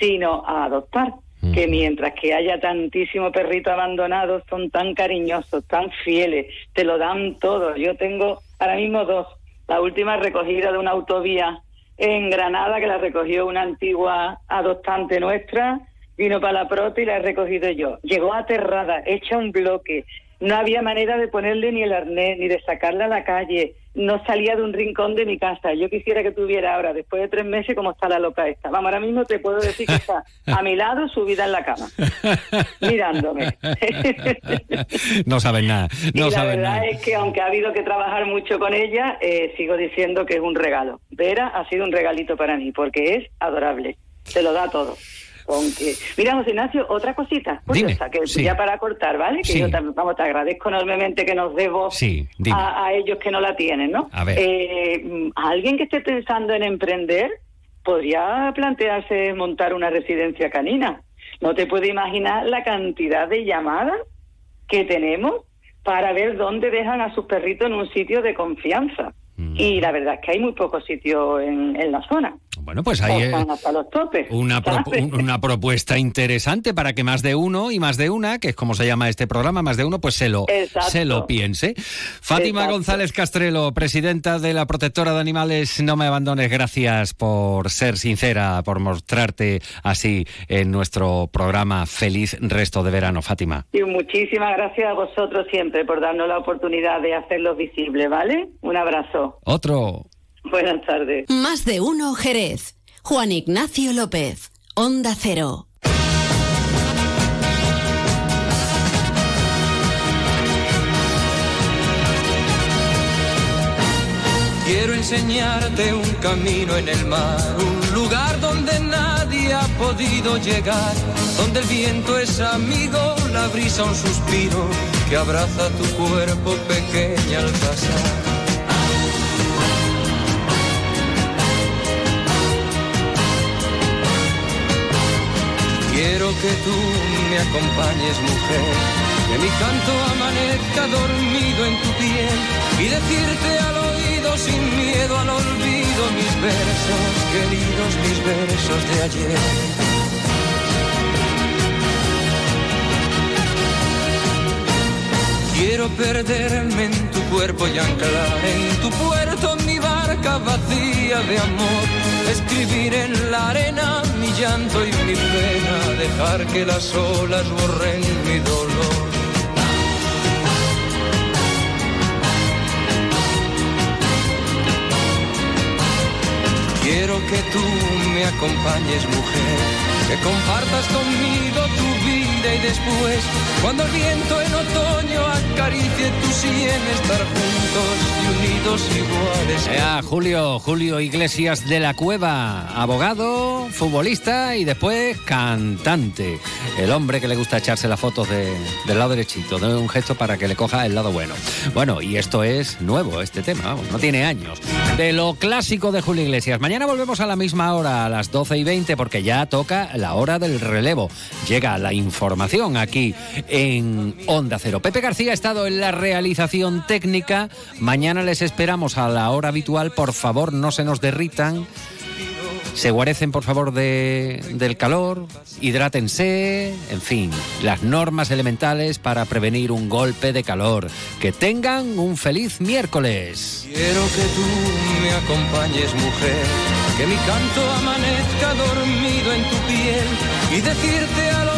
sino a adoptar. Que mientras que haya tantísimo perrito abandonado, son tan cariñosos, tan fieles, te lo dan todo. Yo tengo ahora mismo dos. La última recogida de una autovía en Granada, que la recogió una antigua adoptante nuestra, vino para la prota y la he recogido yo. Llegó aterrada, hecha un bloque, no había manera de ponerle ni el arnés, ni de sacarla a la calle, no salía de un rincón de mi casa. Yo quisiera que tuviera ahora, después de tres meses, como está la loca esta. Vamos, ahora mismo te puedo decir que está a mi lado, subida en la cama, mirándome. no saben nada, no y la verdad nada. es que aunque ha habido que trabajar mucho con ella, eh, sigo diciendo que es un regalo. Vera ha sido un regalito para mí, porque es adorable, te lo da todo. Aunque, mira, José Ignacio, otra cosita curiosa, que sí. ya para cortar, ¿vale? Que Sí. yo también, vamos, te agradezco enormemente que nos debo Sí, dime. a, a ellos que no la tienen, ¿no? A ver. Eh, mm, alguien que esté pensando en emprender podría plantearse montar una residencia canina. No te puedes imaginar la cantidad de llamadas que tenemos para ver dónde dejan a sus perritos en un sitio de confianza. Mm. Y la verdad es que hay muy pocos sitios en, en la zona. Bueno, pues ahí es están hasta los topes. una, pro- una propuesta interesante para que más de uno y más de una, que es como se llama este programa, más de uno, pues se lo, Exacto. se lo piense. Fátima Exacto. González Castrelo, presidenta de la Protectora de Animales, no me abandones. Gracias por ser sincera, por mostrarte así en nuestro programa. Feliz resto de verano, Fátima. Y muchísimas gracias a vosotros siempre por darnos la oportunidad de hacerlo visible, ¿vale? Un abrazo. Otro. Buenas tardes. Más de uno Jerez. Juan Ignacio López. Onda Cero. Quiero enseñarte un camino en el mar, un lugar donde nadie ha podido llegar, donde el viento es amigo, la brisa un suspiro que abraza tu cuerpo pequeña al pasar. Quiero que tú me acompañes, mujer, que mi canto amanezca dormido en tu piel y decirte al oído sin miedo al olvido mis versos, queridos mis versos de ayer. Quiero perderme en tu cuerpo y anclar en tu puerto barca vacía de amor. Escribir en la arena mi llanto y mi pena, dejar que las olas borren mi dolor. Quiero que tú me acompañes, mujer, que compartas conmigo tu vida y después, cuando el viento en otoño acaricie tu sien, estar juntos y unidos iguales. Ea, Julio, Julio Iglesias de la Cueva, abogado, futbolista y después cantante. El hombre que le gusta echarse las fotos de- del lado derechito, de un gesto para que le coja el lado bueno. Bueno, y esto es nuevo, este tema, vamos, no tiene años. De lo clásico de Julio Iglesias. Mañana volvemos a la misma hora, a las 12 y 20, porque ya toca la hora del relevo. Llega la información aquí en Onda Cero. Pepe García ha estado en la realización técnica. Mañana les esperamos a la hora habitual. Por favor, no se nos derritan. Se guarecen, por favor, de- del calor, hidrátense, en fin, las normas elementales para prevenir un golpe de calor. Que tengan un feliz miércoles. Quiero que tú me acompañes, mujer, que mi canto amanezca dormido en tu piel y decirte al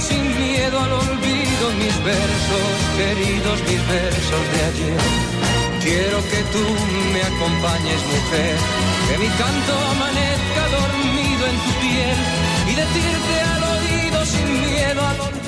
sin miedo al olvido mis versos, queridos mis versos de ayer. Quiero que tú me acompañes, mujer, que mi canto amanezca dormido en tu piel y decirte al oído sin miedo al olvido